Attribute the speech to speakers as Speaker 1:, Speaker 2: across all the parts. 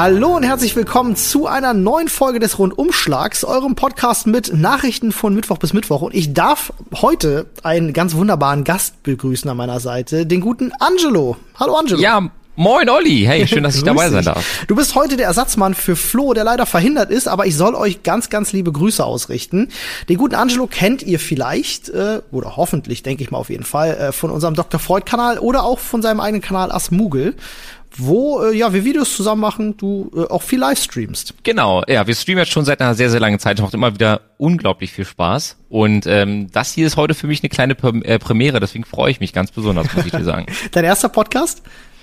Speaker 1: Hallo und herzlich willkommen zu einer neuen Folge des Rundumschlags, eurem Podcast mit Nachrichten von Mittwoch bis Mittwoch. Und ich darf heute einen ganz wunderbaren Gast begrüßen an meiner Seite, den guten Angelo. Hallo Angelo.
Speaker 2: Ja, Moin Olli, hey, schön, dass ich dabei sein darf.
Speaker 1: Du bist heute der Ersatzmann für Flo, der leider verhindert ist, aber ich soll euch ganz, ganz liebe Grüße ausrichten. Den guten Angelo kennt ihr vielleicht, äh, oder hoffentlich, denke ich mal auf jeden Fall, äh, von unserem Dr. Freud-Kanal oder auch von seinem eigenen Kanal Asmugel wo äh, ja wir Videos zusammen machen, du äh, auch viel live streamst.
Speaker 2: Genau, ja, wir streamen jetzt schon seit einer sehr, sehr langen Zeit, macht immer wieder unglaublich viel Spaß. Und ähm, das hier ist heute für mich eine kleine äh, Premiere, deswegen freue ich mich ganz besonders, muss ich dir sagen.
Speaker 1: Dein erster Podcast?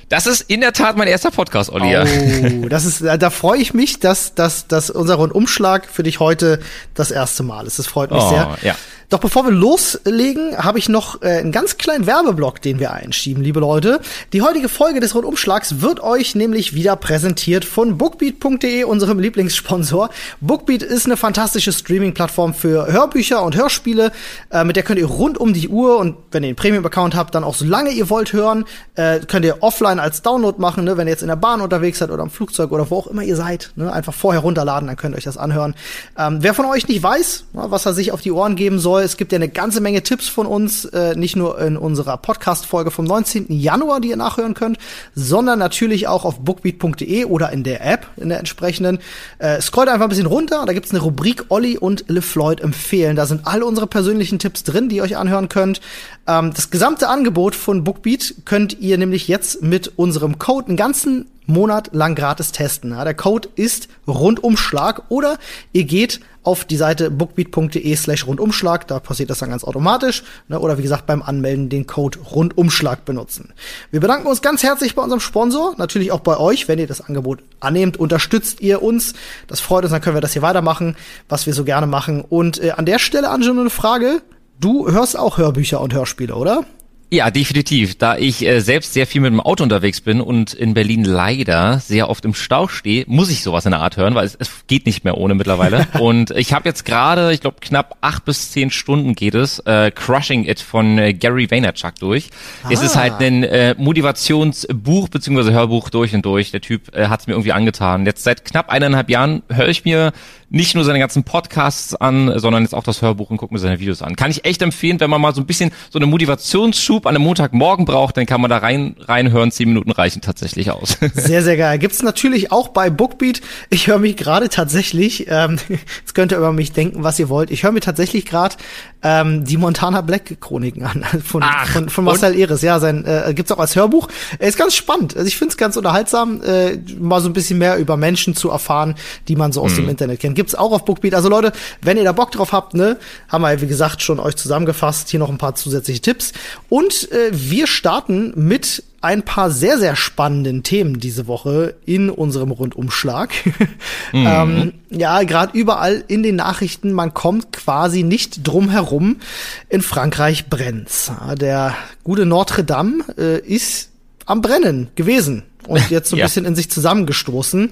Speaker 2: Das ist in der Tat mein erster Podcast, Olli.
Speaker 1: Oh, das ist, da freue ich mich, dass, dass, dass unser Rundumschlag für dich heute das erste Mal ist. Das freut mich oh, sehr. Ja. Doch bevor wir loslegen, habe ich noch äh, einen ganz kleinen Werbeblock, den wir einschieben, liebe Leute. Die heutige Folge des Rundumschlags wird euch nämlich wieder präsentiert von bookbeat.de, unserem Lieblingssponsor. Bookbeat ist eine fantastische Streaming-Plattform für Hörbücher und Hörspiele. Äh, mit der könnt ihr rund um die Uhr und wenn ihr einen Premium-Account habt, dann auch so lange ihr wollt hören. Äh, könnt ihr offline als Download machen, ne? wenn ihr jetzt in der Bahn unterwegs seid oder am Flugzeug oder wo auch immer ihr seid. Ne? Einfach vorher runterladen, dann könnt ihr euch das anhören. Ähm, wer von euch nicht weiß, was er sich auf die Ohren geben soll, es gibt ja eine ganze Menge Tipps von uns, äh, nicht nur in unserer Podcast-Folge vom 19. Januar, die ihr nachhören könnt, sondern natürlich auch auf bookbeat.de oder in der App, in der entsprechenden. Äh, scrollt einfach ein bisschen runter, da gibt's eine Rubrik Olli und LeFloid empfehlen. Da sind alle unsere persönlichen Tipps drin, die ihr euch anhören könnt. Ähm, das gesamte Angebot von Bookbeat könnt ihr nämlich jetzt mit unserem Code einen ganzen Monat lang gratis testen. Ja, der Code ist Rundumschlag oder ihr geht auf die Seite bookbeat.de slash Rundumschlag, da passiert das dann ganz automatisch. Ne, oder wie gesagt beim Anmelden den Code Rundumschlag benutzen. Wir bedanken uns ganz herzlich bei unserem Sponsor, natürlich auch bei euch, wenn ihr das Angebot annehmt, unterstützt ihr uns. Das freut uns, dann können wir das hier weitermachen, was wir so gerne machen. Und äh, an der Stelle, Angelo, eine Frage. Du hörst auch Hörbücher und Hörspiele, oder?
Speaker 2: Ja, definitiv. Da ich äh, selbst sehr viel mit dem Auto unterwegs bin und in Berlin leider sehr oft im Stau stehe, muss ich sowas in der Art hören, weil es, es geht nicht mehr ohne mittlerweile. und ich habe jetzt gerade, ich glaube knapp acht bis zehn Stunden geht es, äh, Crushing It von äh, Gary Vaynerchuk durch. Ah. Es ist halt ah. ein äh, Motivationsbuch beziehungsweise Hörbuch durch und durch. Der Typ äh, hat es mir irgendwie angetan. Jetzt seit knapp eineinhalb Jahren höre ich mir nicht nur seine ganzen Podcasts an, sondern jetzt auch das Hörbuch und gucke mir seine Videos an. Kann ich echt empfehlen, wenn man mal so ein bisschen so eine Motivationsschub an einem Montagmorgen braucht, dann kann man da rein reinhören. Zehn Minuten reichen tatsächlich aus.
Speaker 1: Sehr, sehr geil. Gibt's natürlich auch bei Bookbeat. Ich höre mich gerade tatsächlich, ähm, jetzt könnt ihr über mich denken, was ihr wollt. Ich höre mir tatsächlich gerade ähm, die Montana Black Chroniken an von, Ach, von, von Marcel Eres. Ja, sein äh, gibt's auch als Hörbuch. Er ist ganz spannend. Also ich finde es ganz unterhaltsam, äh, mal so ein bisschen mehr über Menschen zu erfahren, die man so aus mhm. dem Internet kennt gibt's auch auf Bookbeat. Also Leute, wenn ihr da Bock drauf habt, ne, haben wir, wie gesagt, schon euch zusammengefasst. Hier noch ein paar zusätzliche Tipps. Und äh, wir starten mit ein paar sehr, sehr spannenden Themen diese Woche in unserem Rundumschlag. Mhm. ähm, ja, gerade überall in den Nachrichten, man kommt quasi nicht drum herum. In Frankreich brennt's. Der gute Notre Dame äh, ist am Brennen gewesen und jetzt so ein ja. bisschen in sich zusammengestoßen.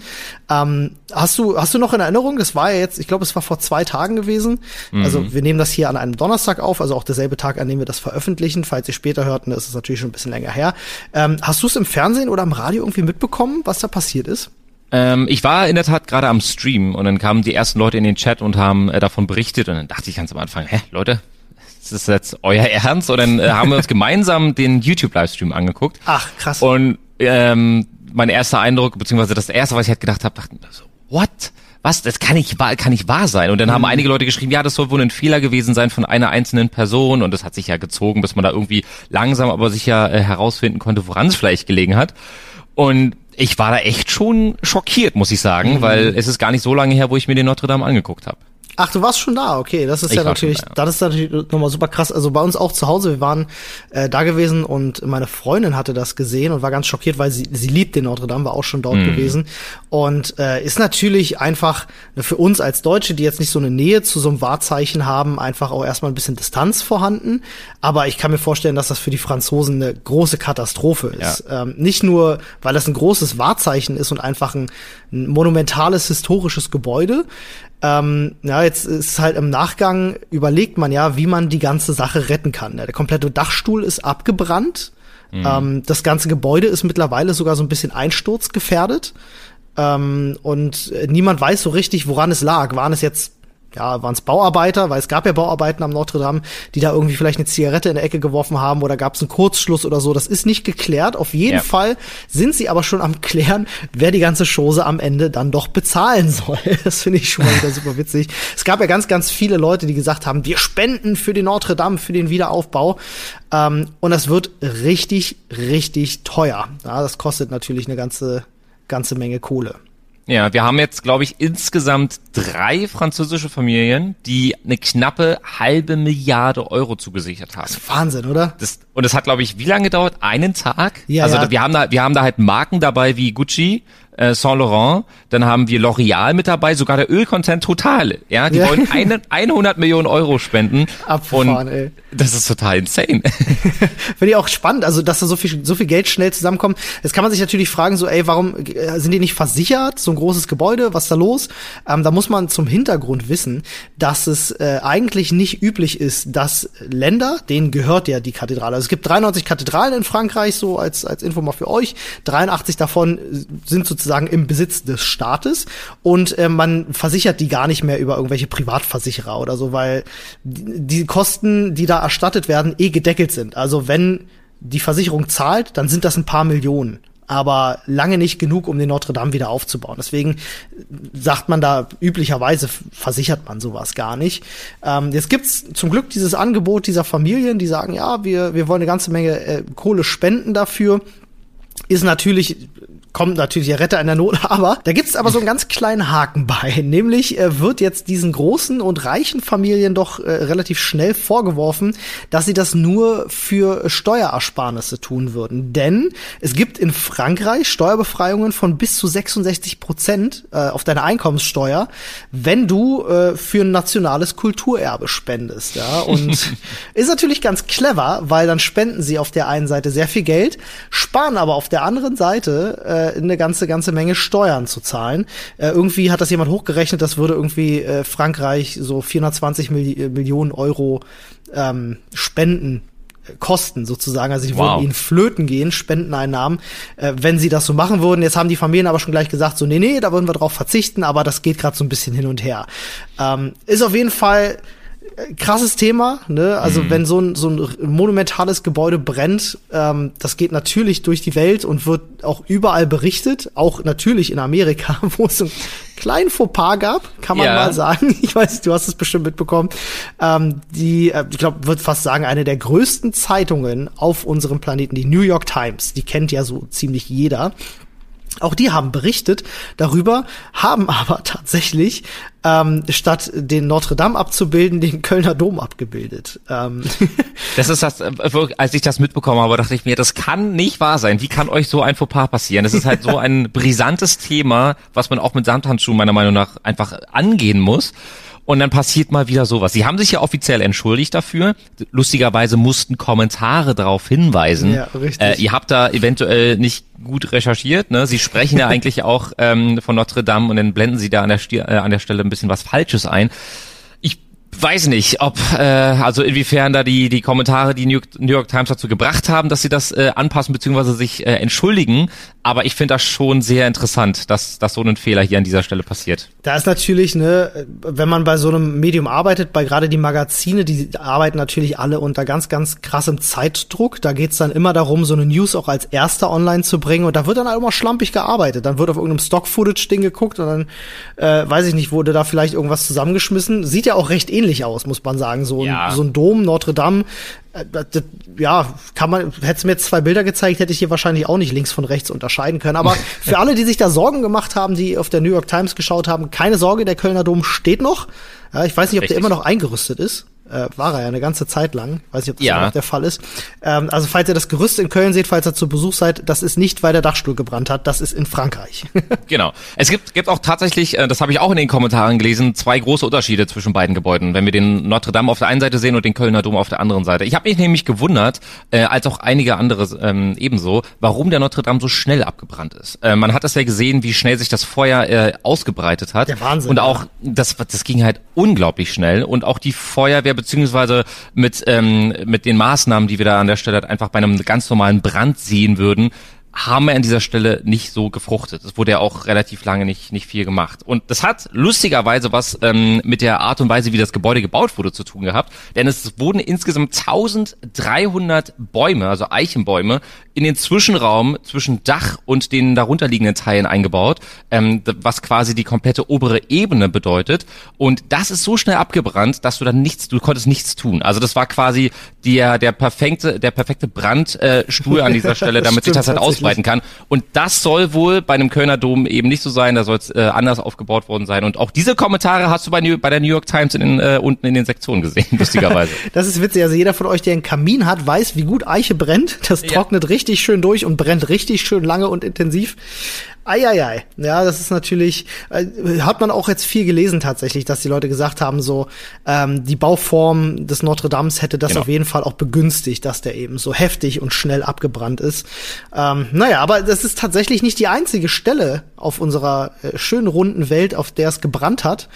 Speaker 1: Ähm, hast du hast du noch in Erinnerung? Das war ja jetzt, ich glaube, es war vor zwei Tagen gewesen. Mhm. Also wir nehmen das hier an einem Donnerstag auf, also auch derselbe Tag, an dem wir das veröffentlichen. Falls ihr später hörten, ist es natürlich schon ein bisschen länger her. Ähm, hast du es im Fernsehen oder im Radio irgendwie mitbekommen, was da passiert ist?
Speaker 2: Ähm, ich war in der Tat gerade am Stream und dann kamen die ersten Leute in den Chat und haben äh, davon berichtet und dann dachte ich ganz am Anfang, hä, Leute, ist das jetzt euer Ernst? Und dann äh, haben wir uns gemeinsam den YouTube-Livestream angeguckt.
Speaker 1: Ach, krass.
Speaker 2: Und ähm, mein erster Eindruck, beziehungsweise das erste, was ich halt gedacht habe, dachte so, what? Was? Das kann nicht wahr, kann nicht wahr sein. Und dann mhm. haben einige Leute geschrieben, ja, das soll wohl ein Fehler gewesen sein von einer einzelnen Person. Und das hat sich ja gezogen, bis man da irgendwie langsam aber sicher äh, herausfinden konnte, woran es vielleicht gelegen hat. Und ich war da echt schon schockiert, muss ich sagen, mhm. weil es ist gar nicht so lange her, wo ich mir den Notre Dame angeguckt habe.
Speaker 1: Ach, du warst schon da, okay. Das ist ich ja natürlich, da, ja. das ist natürlich nochmal super krass. Also bei uns auch zu Hause, wir waren äh, da gewesen und meine Freundin hatte das gesehen und war ganz schockiert, weil sie, sie liebt den Notre Dame, war auch schon dort mhm. gewesen. Und äh, ist natürlich einfach für uns als Deutsche, die jetzt nicht so eine Nähe zu so einem Wahrzeichen haben, einfach auch erstmal ein bisschen Distanz vorhanden. Aber ich kann mir vorstellen, dass das für die Franzosen eine große Katastrophe ist. Ja. Ähm, nicht nur, weil das ein großes Wahrzeichen ist und einfach ein, ein monumentales historisches Gebäude, ähm, ja, jetzt ist halt im Nachgang überlegt man ja, wie man die ganze Sache retten kann. Der komplette Dachstuhl ist abgebrannt. Mhm. Ähm, das ganze Gebäude ist mittlerweile sogar so ein bisschen einsturzgefährdet. Ähm, und niemand weiß so richtig, woran es lag. Waren es jetzt ja, waren es Bauarbeiter, weil es gab ja Bauarbeiten am Notre Dame, die da irgendwie vielleicht eine Zigarette in der Ecke geworfen haben oder gab es einen Kurzschluss oder so. Das ist nicht geklärt. Auf jeden ja. Fall sind sie aber schon am klären, wer die ganze Chose am Ende dann doch bezahlen soll. Das finde ich schon mal wieder super witzig. Es gab ja ganz, ganz viele Leute, die gesagt haben, wir spenden für den Notre Dame, für den Wiederaufbau. Ähm, und das wird richtig, richtig teuer. Ja, das kostet natürlich eine ganze, ganze Menge Kohle.
Speaker 2: Ja, wir haben jetzt, glaube ich, insgesamt drei französische Familien, die eine knappe halbe Milliarde Euro zugesichert haben. Das
Speaker 1: ist Wahnsinn, oder?
Speaker 2: Das, und es hat, glaube ich, wie lange gedauert? Einen Tag? Ja, also ja. wir haben da, wir haben da halt Marken dabei wie Gucci, äh, Saint Laurent, dann haben wir L'Oreal mit dabei, sogar der Ölkonzern Total. Ja, die ja. wollen eine, 100 Millionen Euro spenden.
Speaker 1: Abgefahren, ey.
Speaker 2: Das ist total insane.
Speaker 1: Finde ich auch spannend, also dass da so viel, so viel Geld schnell zusammenkommt. Jetzt kann man sich natürlich fragen, so, ey, warum äh, sind die nicht versichert? So ein großes Gebäude, was ist da los? Ähm, da muss man zum Hintergrund wissen, dass es äh, eigentlich nicht üblich ist, dass Länder, denen gehört ja die Kathedrale. Also es gibt 93 Kathedralen in Frankreich, so als, als Info mal für euch. 83 davon sind sozusagen sozusagen im Besitz des Staates und äh, man versichert die gar nicht mehr über irgendwelche Privatversicherer oder so, weil die Kosten, die da erstattet werden, eh gedeckelt sind. Also wenn die Versicherung zahlt, dann sind das ein paar Millionen aber lange nicht genug, um den Notre Dame wieder aufzubauen. Deswegen sagt man da üblicherweise versichert man sowas gar nicht. Ähm, jetzt gibt's zum Glück dieses Angebot dieser Familien, die sagen, ja, wir wir wollen eine ganze Menge äh, Kohle spenden dafür. Ist natürlich kommt natürlich der Retter in der Not, aber da gibt's aber so einen ganz kleinen Haken bei. Nämlich äh, wird jetzt diesen großen und reichen Familien doch äh, relativ schnell vorgeworfen, dass sie das nur für Steuerersparnisse tun würden. Denn es gibt in Frankreich Steuerbefreiungen von bis zu 66 Prozent äh, auf deine Einkommenssteuer, wenn du äh, für ein nationales Kulturerbe spendest. Ja? Und ist natürlich ganz clever, weil dann spenden sie auf der einen Seite sehr viel Geld, sparen aber auf der anderen Seite äh, äh, eine ganze, ganze Menge Steuern zu zahlen. Äh, irgendwie hat das jemand hochgerechnet, das würde irgendwie äh, Frankreich so 420 Milli äh, Millionen Euro ähm, Spenden äh, Kosten sozusagen, also die wow. würden ihnen flöten gehen, Spendeneinnahmen, äh, wenn sie das so machen würden. Jetzt haben die Familien aber schon gleich gesagt, so nee, nee, da würden wir drauf verzichten, aber das geht gerade so ein bisschen hin und her. Ähm, ist auf jeden Fall krasses Thema, ne? Also mhm. wenn so ein, so ein monumentales Gebäude brennt, ähm, das geht natürlich durch die Welt und wird auch überall berichtet, auch natürlich in Amerika, wo es einen kleinen Fauxpas gab, kann man ja. mal sagen. Ich weiß, du hast es bestimmt mitbekommen. Ähm, die, äh, ich glaube, wird fast sagen, eine der größten Zeitungen auf unserem Planeten, die New York Times, die kennt ja so ziemlich jeder. Auch die haben berichtet darüber, haben aber tatsächlich ähm, statt den Notre Dame abzubilden, den Kölner Dom abgebildet. Ähm.
Speaker 2: Das ist das, äh, als ich das mitbekommen habe, dachte ich mir, das kann nicht wahr sein. Wie kann euch so ein Fauxpas passieren? Das ist halt so ein brisantes Thema, was man auch mit Samthandschuhen meiner Meinung nach einfach angehen muss. Und dann passiert mal wieder sowas. Sie haben sich ja offiziell entschuldigt dafür. Lustigerweise mussten Kommentare darauf hinweisen. Ja, richtig. Äh, ihr habt da eventuell nicht gut recherchiert. Ne? Sie sprechen ja eigentlich auch ähm, von Notre Dame und dann blenden sie da an der, Stier, äh, an der Stelle ein bisschen was Falsches ein weiß nicht, ob äh, also inwiefern da die die Kommentare die New York, New York Times dazu gebracht haben, dass sie das äh, anpassen bzw. sich äh, entschuldigen. Aber ich finde das schon sehr interessant, dass dass so ein Fehler hier an dieser Stelle passiert.
Speaker 1: Da ist natürlich ne, wenn man bei so einem Medium arbeitet, bei gerade die Magazine, die arbeiten natürlich alle unter ganz ganz krassem Zeitdruck. Da geht's dann immer darum, so eine News auch als erster online zu bringen und da wird dann halt immer schlampig gearbeitet. Dann wird auf irgendeinem Stock-Footage-Ding geguckt und dann äh, weiß ich nicht, wurde da vielleicht irgendwas zusammengeschmissen. Sieht ja auch recht ähnlich ähnlich aus, muss man sagen. So, ja. ein, so ein Dom, Notre Dame, äh, das, ja, kann man, hätte mir jetzt zwei Bilder gezeigt, hätte ich hier wahrscheinlich auch nicht links von rechts unterscheiden können. Aber für alle, die sich da Sorgen gemacht haben, die auf der New York Times geschaut haben, keine Sorge, der Kölner Dom steht noch. Ja, ich weiß nicht, ob Richtig. der immer noch eingerüstet ist. Äh, war er ja eine ganze Zeit lang. Weiß nicht, ob das ja. noch der Fall ist. Ähm, also falls ihr das Gerüst in Köln seht, falls ihr zu Besuch seid, das ist nicht, weil der Dachstuhl gebrannt hat, das ist in Frankreich.
Speaker 2: genau. Es gibt, gibt auch tatsächlich, äh, das habe ich auch in den Kommentaren gelesen, zwei große Unterschiede zwischen beiden Gebäuden, wenn wir den Notre Dame auf der einen Seite sehen und den Kölner Dom auf der anderen Seite. Ich habe mich nämlich gewundert, äh, als auch einige andere ähm, ebenso, warum der Notre Dame so schnell abgebrannt ist. Äh, man hat das ja gesehen, wie schnell sich das Feuer äh, ausgebreitet hat.
Speaker 1: Der Wahnsinn.
Speaker 2: Und auch, das, das ging halt unglaublich schnell und auch die Feuerwehr beziehungsweise mit, ähm, mit den Maßnahmen, die wir da an der Stelle halt einfach bei einem ganz normalen Brand sehen würden, haben wir an dieser Stelle nicht so gefruchtet. Es wurde ja auch relativ lange nicht, nicht viel gemacht. Und das hat lustigerweise was ähm, mit der Art und Weise, wie das Gebäude gebaut wurde, zu tun gehabt. Denn es wurden insgesamt 1300 Bäume, also Eichenbäume, in den Zwischenraum zwischen Dach und den darunterliegenden Teilen eingebaut, ähm, was quasi die komplette obere Ebene bedeutet. Und das ist so schnell abgebrannt, dass du dann nichts, du konntest nichts tun. Also das war quasi der, der perfekte, der perfekte Brandstuhl äh, an dieser Stelle, damit sich das halt ausbreiten kann. Und das soll wohl bei einem Kölner Dom eben nicht so sein, da soll es äh, anders aufgebaut worden sein. Und auch diese Kommentare hast du bei, New, bei der New York Times in den, äh, unten in den Sektionen gesehen, lustigerweise.
Speaker 1: das ist witzig. Also jeder von euch, der einen Kamin hat, weiß, wie gut Eiche brennt. Das trocknet ja. richtig schön durch und brennt richtig schön lange und intensiv. Eieiei. Ja, das ist natürlich, äh, hat man auch jetzt viel gelesen tatsächlich, dass die Leute gesagt haben, so ähm, die Bauform des Notre Dames hätte das genau. auf jeden Fall auch begünstigt, dass der eben so heftig und schnell abgebrannt ist. Ähm, naja, aber das ist tatsächlich nicht die einzige Stelle auf unserer äh, schönen runden Welt, auf der es gebrannt hat.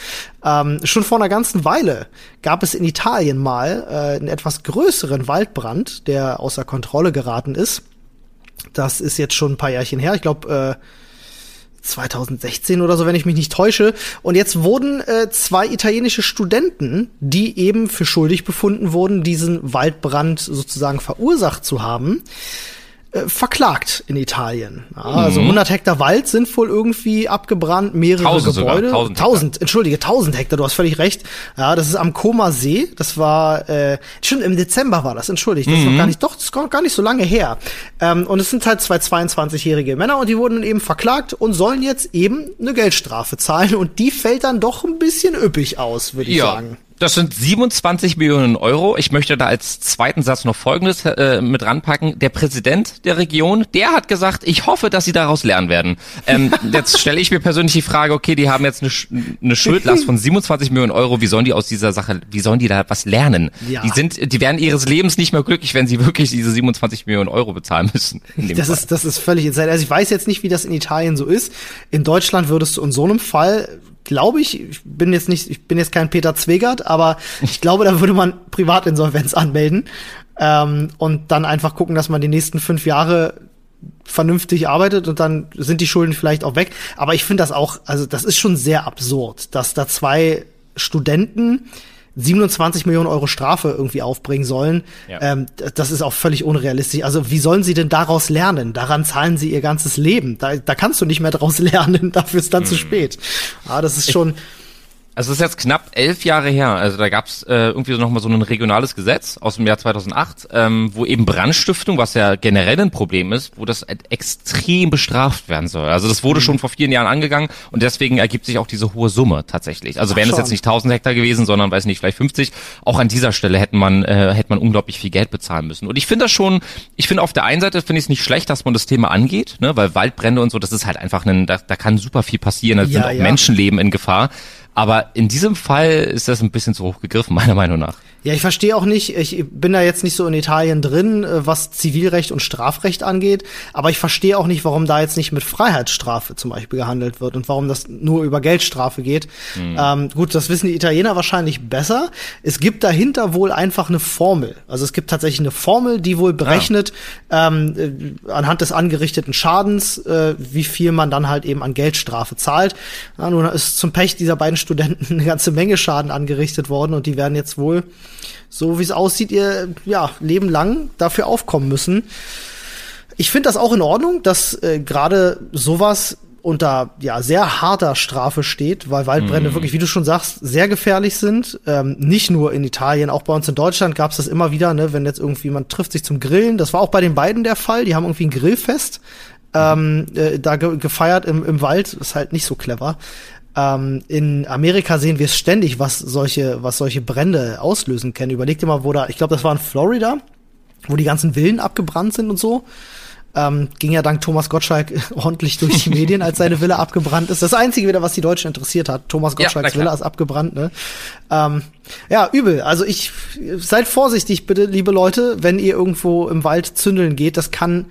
Speaker 1: Ähm, schon vor einer ganzen Weile gab es in Italien mal äh, einen etwas größeren Waldbrand, der außer Kontrolle geraten ist. Das ist jetzt schon ein paar Jahrchen her. Ich glaube, äh, 2016 oder so, wenn ich mich nicht täusche. Und jetzt wurden äh, zwei italienische Studenten, die eben für schuldig befunden wurden, diesen Waldbrand sozusagen verursacht zu haben, äh, verklagt in Italien. Ja, also mhm. Also 100 Hektar Wald sind wohl irgendwie abgebrannt, mehrere tausend Gebäude. Sogar, 1000, 1000 entschuldige, 1000 Hektar, du hast völlig recht. Ja, das ist am Koma See. Das war, äh, schon im Dezember war das, entschuldigt. Das mhm. ist noch gar nicht, doch, das ist gar nicht so lange her. Ähm, und es sind halt zwei 22-jährige Männer und die wurden eben verklagt und sollen jetzt eben eine Geldstrafe zahlen. Und die fällt dann doch ein bisschen üppig aus, würde ich ja. sagen.
Speaker 2: Das sind 27 Millionen Euro. Ich möchte da als zweiten Satz noch Folgendes äh, mit ranpacken. Der Präsident der Region, der hat gesagt, ich hoffe, dass sie daraus lernen werden. Ähm, jetzt stelle ich mir persönlich die Frage, okay, die haben jetzt eine, eine Schuldlast von 27 Millionen Euro. Wie sollen die aus dieser Sache, wie sollen die da was lernen? Ja. Die sind, die werden ihres Lebens nicht mehr glücklich, wenn sie wirklich diese 27 Millionen Euro bezahlen müssen.
Speaker 1: Das Fall. ist, das ist völlig insane. Also ich weiß jetzt nicht, wie das in Italien so ist. In Deutschland würdest du in so einem Fall glaube ich, ich bin jetzt nicht, ich bin jetzt kein Peter Zwegert, aber ich glaube, da würde man Privatinsolvenz anmelden ähm, und dann einfach gucken, dass man die nächsten fünf Jahre vernünftig arbeitet und dann sind die Schulden vielleicht auch weg. Aber ich finde das auch, also das ist schon sehr absurd, dass da zwei Studenten 27 Millionen Euro Strafe irgendwie aufbringen sollen, ja. ähm, das ist auch völlig unrealistisch. Also wie sollen sie denn daraus lernen? Daran zahlen sie ihr ganzes Leben. Da, da kannst du nicht mehr daraus lernen, dafür ist dann mhm. zu spät. Ja, das ist schon.
Speaker 2: Also es ist jetzt knapp elf Jahre her. Also da gab es äh, irgendwie so nochmal so ein regionales Gesetz aus dem Jahr 2008, ähm, wo eben Brandstiftung, was ja generell ein Problem ist, wo das extrem bestraft werden soll. Also das wurde mhm. schon vor vielen Jahren angegangen und deswegen ergibt sich auch diese hohe Summe tatsächlich. Also wären es jetzt nicht 1000 Hektar gewesen, sondern weiß nicht, vielleicht 50. Auch an dieser Stelle hätte man äh, hätte man unglaublich viel Geld bezahlen müssen. Und ich finde das schon, ich finde auf der einen Seite finde ich es nicht schlecht, dass man das Thema angeht, ne, weil Waldbrände und so, das ist halt einfach ein, da, da kann super viel passieren, da ja, sind auch ja. Menschenleben in Gefahr. Aber in diesem Fall ist das ein bisschen zu hoch gegriffen, meiner Meinung nach.
Speaker 1: Ja, ich verstehe auch nicht, ich bin da jetzt nicht so in Italien drin, äh, was Zivilrecht und Strafrecht angeht, aber ich verstehe auch nicht, warum da jetzt nicht mit Freiheitsstrafe zum Beispiel gehandelt wird und warum das nur über Geldstrafe geht. Mhm. Ähm, gut, das wissen die Italiener wahrscheinlich besser. Es gibt dahinter wohl einfach eine Formel. Also es gibt tatsächlich eine Formel, die wohl berechnet, ja. ähm, äh, anhand des angerichteten Schadens, äh, wie viel man dann halt eben an Geldstrafe zahlt. Ja, nun ist zum Pech dieser beiden Studenten eine ganze Menge Schaden angerichtet worden und die werden jetzt wohl so wie es aussieht, ihr ja, Leben lang dafür aufkommen müssen. Ich finde das auch in Ordnung, dass äh, gerade sowas unter ja sehr harter Strafe steht, weil Waldbrände mm. wirklich, wie du schon sagst, sehr gefährlich sind. Ähm, nicht nur in Italien, auch bei uns in Deutschland gab es das immer wieder, ne, wenn jetzt irgendwie man trifft sich zum Grillen. Das war auch bei den beiden der Fall. Die haben irgendwie ein Grillfest ähm, äh, da ge gefeiert im, im Wald. Ist halt nicht so clever. Ähm, in Amerika sehen wir es ständig, was solche, was solche Brände auslösen können. Überleg dir mal, wo da, ich glaube, das war in Florida, wo die ganzen Villen abgebrannt sind und so. Ähm, ging ja dank Thomas Gottschalk ordentlich durch die Medien, als seine Villa abgebrannt ist. Das Einzige wieder, was die Deutschen interessiert hat. Thomas Gottschalks ja, Villa ist abgebrannt, ne? Ähm, ja, übel. Also ich, seid vorsichtig bitte, liebe Leute, wenn ihr irgendwo im Wald zündeln geht. Das kann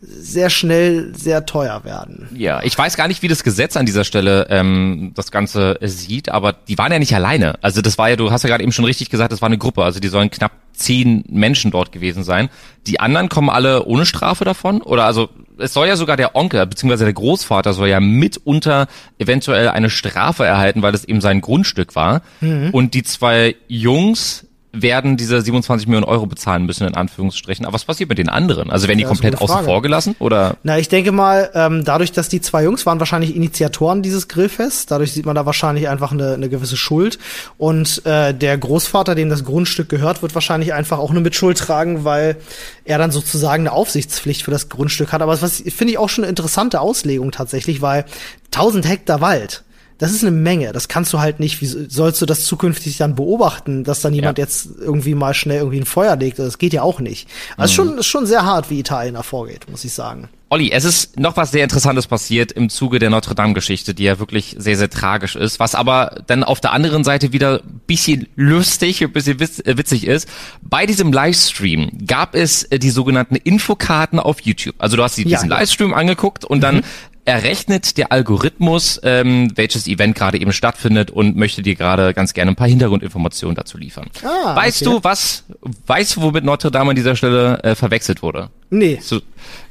Speaker 1: sehr schnell sehr teuer werden.
Speaker 2: Ja, ich weiß gar nicht, wie das Gesetz an dieser Stelle ähm, das Ganze sieht, aber die waren ja nicht alleine. Also das war ja, du hast ja gerade eben schon richtig gesagt, das war eine Gruppe. Also die sollen knapp zehn Menschen dort gewesen sein. Die anderen kommen alle ohne Strafe davon? Oder also es soll ja sogar der Onkel, beziehungsweise der Großvater soll ja mitunter eventuell eine Strafe erhalten, weil es eben sein Grundstück war. Mhm. Und die zwei Jungs werden diese 27 Millionen Euro bezahlen müssen, in Anführungsstrichen. Aber was passiert mit den anderen? Also werden die ja, komplett außen vor gelassen? Oder?
Speaker 1: Na, ich denke mal, ähm, dadurch, dass die zwei Jungs waren wahrscheinlich Initiatoren dieses Grillfests, dadurch sieht man da wahrscheinlich einfach eine, eine gewisse Schuld. Und äh, der Großvater, dem das Grundstück gehört, wird wahrscheinlich einfach auch eine Mitschuld tragen, weil er dann sozusagen eine Aufsichtspflicht für das Grundstück hat. Aber was finde ich auch schon eine interessante Auslegung tatsächlich, weil 1000 Hektar Wald das ist eine Menge. Das kannst du halt nicht. Wie sollst du das zukünftig dann beobachten, dass dann jemand ja. jetzt irgendwie mal schnell irgendwie ein Feuer legt? Das geht ja auch nicht. Also mhm. schon, ist schon sehr hart, wie Italien da vorgeht, muss ich sagen.
Speaker 2: Olli, es ist noch was sehr Interessantes passiert im Zuge der Notre Dame-Geschichte, die ja wirklich sehr, sehr tragisch ist, was aber dann auf der anderen Seite wieder bisschen lustig, ein bisschen äh, witzig ist. Bei diesem Livestream gab es äh, die sogenannten Infokarten auf YouTube. Also du hast diesen ja, Livestream angeguckt und mhm. dann errechnet der Algorithmus, ähm, welches Event gerade eben stattfindet und möchte dir gerade ganz gerne ein paar Hintergrundinformationen dazu liefern. Ah, weißt okay. du, was, weißt du, womit Notre Dame an dieser Stelle äh, verwechselt wurde?
Speaker 1: Nee.
Speaker 2: So,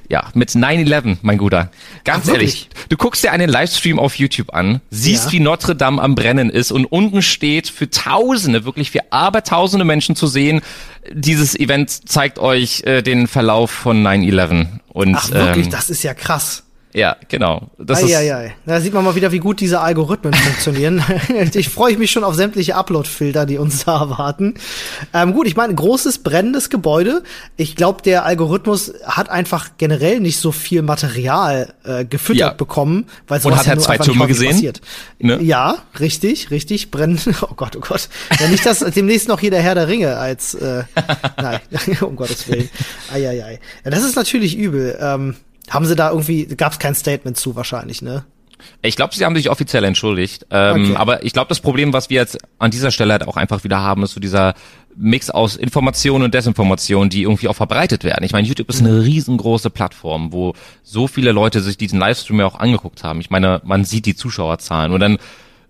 Speaker 2: ja, mit 9-11, mein Guter. Ganz Ach, ehrlich, du guckst dir einen Livestream auf YouTube an, siehst, ja. wie Notre Dame am Brennen ist und unten steht für Tausende, wirklich für Abertausende Menschen zu sehen, dieses Event zeigt euch äh, den Verlauf von 9-11. Und,
Speaker 1: Ach wirklich, ähm, das ist ja krass.
Speaker 2: Ja, genau.
Speaker 1: Das ei, ei, ei. Da sieht man mal wieder, wie gut diese Algorithmen funktionieren. ich freue mich schon auf sämtliche Upload-Filter, die uns da erwarten. Ähm, gut, ich meine, großes brennendes Gebäude. Ich glaube, der Algorithmus hat einfach generell nicht so viel Material äh, gefüttert ja. bekommen, weil
Speaker 2: sowas Und hat ja, er zwei Türme gesehen?
Speaker 1: Ne? Ja, richtig, richtig. Brennen. Oh Gott, oh Gott. Ja, nicht, dass demnächst noch hier der Herr der Ringe als äh, nein, um Gottes Willen. Eieiei. Ja, das ist natürlich übel. Ähm, haben sie da irgendwie, gab es kein Statement zu wahrscheinlich, ne?
Speaker 2: Ich glaube, sie haben sich offiziell entschuldigt. Ähm, okay. Aber ich glaube, das Problem, was wir jetzt an dieser Stelle halt auch einfach wieder haben, ist so dieser Mix aus Information und Desinformation, die irgendwie auch verbreitet werden. Ich meine, YouTube ist eine riesengroße Plattform, wo so viele Leute sich diesen Livestream ja auch angeguckt haben. Ich meine, man sieht die Zuschauerzahlen und dann